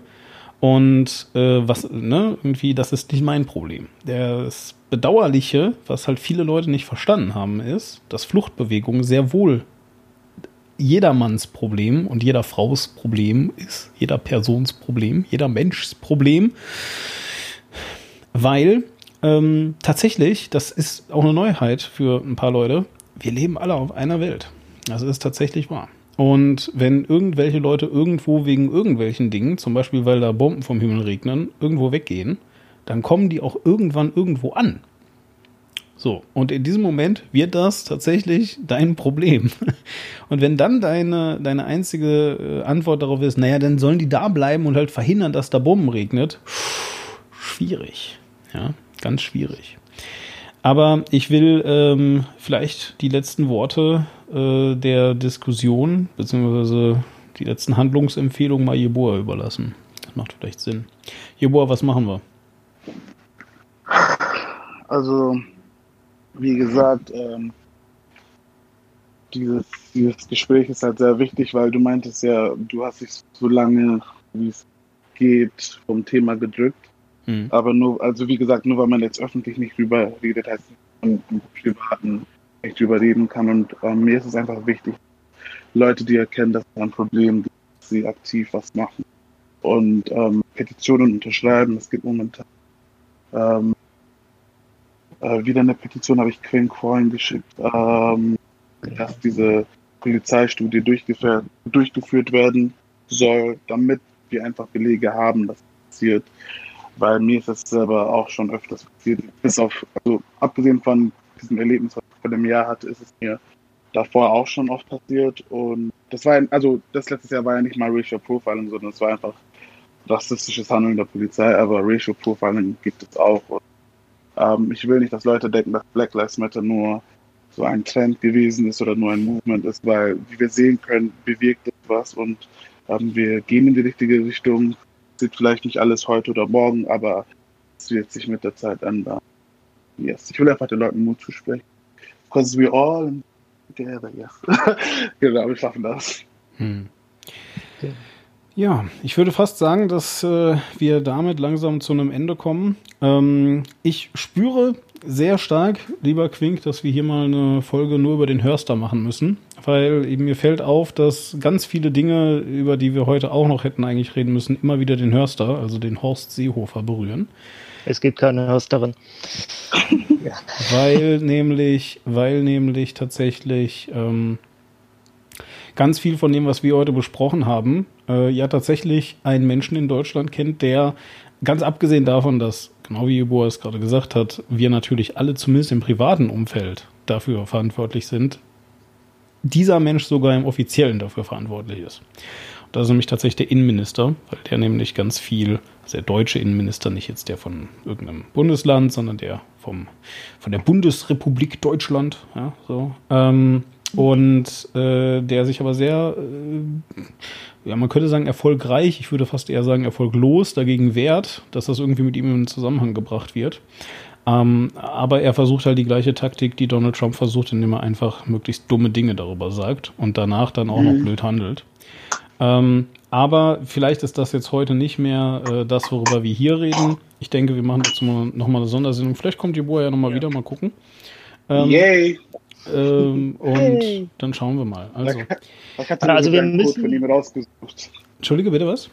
Und äh, was, ne, irgendwie, das ist nicht mein Problem. Das Bedauerliche, was halt viele Leute nicht verstanden haben, ist, dass Fluchtbewegung sehr wohl jedermanns Problem und jeder Frau's Problem ist, jeder Persons Problem, jeder Menschs Problem. Weil ähm, tatsächlich, das ist auch eine Neuheit für ein paar Leute, wir leben alle auf einer Welt. Das ist tatsächlich wahr. Und wenn irgendwelche Leute irgendwo wegen irgendwelchen Dingen, zum Beispiel weil da Bomben vom Himmel regnen, irgendwo weggehen, dann kommen die auch irgendwann irgendwo an. So, und in diesem Moment wird das tatsächlich dein Problem. Und wenn dann deine, deine einzige äh, Antwort darauf ist, naja, dann sollen die da bleiben und halt verhindern, dass da Bomben regnet, schwierig. Ja, ganz schwierig. Aber ich will ähm, vielleicht die letzten Worte äh, der Diskussion beziehungsweise die letzten Handlungsempfehlungen mal Jeboa überlassen. Das macht vielleicht Sinn. Jeboa, was machen wir? Also, wie gesagt, ähm, dieses, dieses Gespräch ist halt sehr wichtig, weil du meintest ja, du hast dich so lange, wie es geht, vom Thema gedrückt. Mhm. Aber nur, also wie gesagt, nur weil man jetzt öffentlich nicht drüber redet, heißt es, im Privaten nicht drüber reden kann. Und ähm, mir ist es einfach wichtig, Leute, die erkennen, dass es ein Problem gibt, dass sie aktiv was machen. Und ähm, Petitionen unterschreiben, es gibt momentan ähm, äh, wieder eine Petition, habe ich Quinn Coin geschickt, ähm, dass diese Polizeistudie durchgeführt, werden soll, damit wir einfach Belege haben, dass es passiert weil mir ist das selber auch schon öfters passiert. Bis auf, also abgesehen von diesem Erlebnis, was ich vor dem Jahr hatte, ist es mir davor auch schon oft passiert. Und das war, also das letztes Jahr war ja nicht mal Racial Profiling, sondern es war einfach rassistisches Handeln der Polizei, aber Racial Profiling gibt es auch. Und, ähm, ich will nicht, dass Leute denken, dass Black Lives Matter nur so ein Trend gewesen ist oder nur ein Movement ist, weil, wie wir sehen können, bewirkt es was und ähm, wir gehen in die richtige Richtung sieht vielleicht nicht alles heute oder morgen, aber Das wird sich mit der Zeit ändern. Yes. Ich will einfach den Leuten Mut zusprechen. Because we all together, yes. genau, wir schaffen das. Hm. Ja, ich würde fast sagen, dass äh, wir damit langsam zu einem Ende kommen. Ähm, ich spüre sehr stark, lieber Quink, dass wir hier mal eine Folge nur über den Hörster machen müssen, weil eben mir fällt auf, dass ganz viele Dinge, über die wir heute auch noch hätten eigentlich reden müssen, immer wieder den Hörster, also den Horst Seehofer berühren. Es gibt keine Hörsterin. Weil nämlich, weil nämlich tatsächlich ähm, ganz viel von dem, was wir heute besprochen haben, äh, ja tatsächlich einen Menschen in Deutschland kennt, der ganz abgesehen davon, dass genau wie Ibo es gerade gesagt hat, wir natürlich alle zumindest im privaten Umfeld dafür verantwortlich sind, dieser Mensch sogar im offiziellen dafür verantwortlich ist. Und das ist nämlich tatsächlich der Innenminister, weil der nämlich ganz viel, also der deutsche Innenminister, nicht jetzt der von irgendeinem Bundesland, sondern der vom, von der Bundesrepublik Deutschland, ja, so, ähm, und äh, der sich aber sehr, äh, ja, man könnte sagen erfolgreich, ich würde fast eher sagen erfolglos dagegen wehrt, dass das irgendwie mit ihm in Zusammenhang gebracht wird. Ähm, aber er versucht halt die gleiche Taktik, die Donald Trump versucht, indem er einfach möglichst dumme Dinge darüber sagt und danach dann auch mhm. noch blöd handelt. Ähm, aber vielleicht ist das jetzt heute nicht mehr äh, das, worüber wir hier reden. Ich denke, wir machen jetzt mal, noch mal eine Sondersendung. Vielleicht kommt die Boa ja nochmal ja. wieder, mal gucken. Ähm, Yay! Ähm, und hey. dann schauen wir mal. Also, ich hatte mir also wir einen müssen... Code von ihm rausgesucht. Entschuldige, bitte was?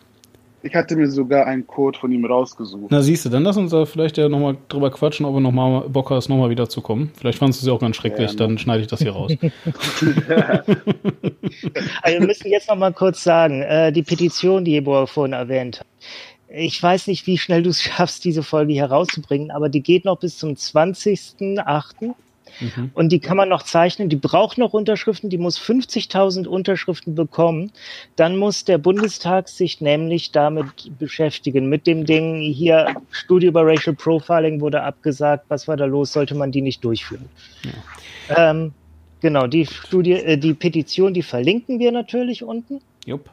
Ich hatte mir sogar einen Code von ihm rausgesucht. Na siehst du, dann lass uns da vielleicht ja nochmal drüber quatschen, ob du nochmal Bock hast, nochmal wieder zu kommen. Vielleicht fandest du es ja auch ganz schrecklich, ja, dann schneide ich das hier raus. also wir müssen jetzt nochmal kurz sagen, äh, die Petition, die Ebor vorhin erwähnt hat, ich weiß nicht, wie schnell du es schaffst, diese Folge hier rauszubringen, aber die geht noch bis zum 20.08. Mhm. Und die kann man noch zeichnen. Die braucht noch Unterschriften. Die muss 50.000 Unterschriften bekommen. Dann muss der Bundestag sich nämlich damit beschäftigen. Mit dem Ding hier, Studie über Racial Profiling wurde abgesagt. Was war da los? Sollte man die nicht durchführen? Ja. Ähm, genau, die Studie, äh, die Petition, die verlinken wir natürlich unten. Jupp.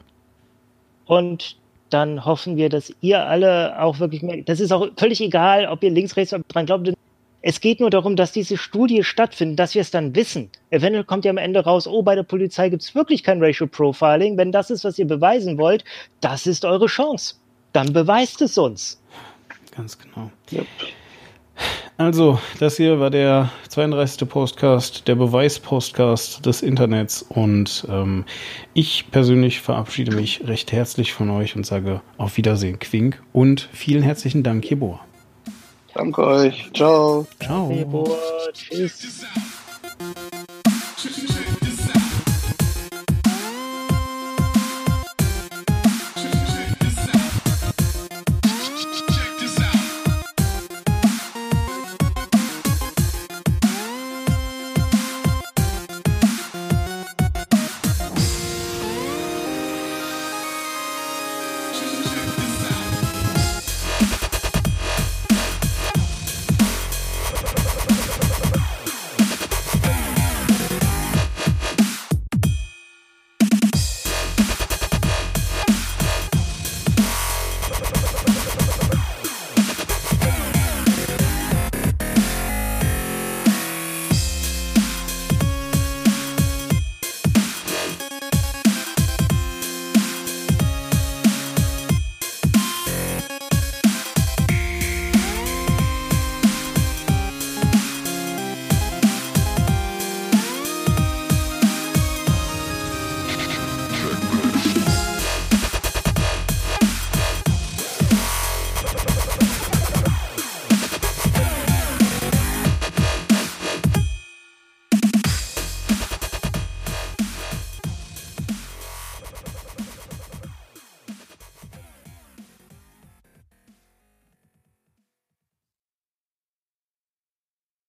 Und dann hoffen wir, dass ihr alle auch wirklich mehr, das ist auch völlig egal, ob ihr links, rechts dran glaubt, es geht nur darum, dass diese Studie stattfindet, dass wir es dann wissen. Eventuell kommt ja am Ende raus, oh, bei der Polizei gibt es wirklich kein Racial Profiling. Wenn das ist, was ihr beweisen wollt, das ist eure Chance. Dann beweist es uns. Ganz genau. Yep. Also, das hier war der 32. Postcast, der Beweis-Postcast des Internets. Und ähm, ich persönlich verabschiede mich recht herzlich von euch und sage auf Wiedersehen, Quink. Und vielen herzlichen Dank, Jebor. Danke euch. Ciao. Ciao. Ciao. Tschüss.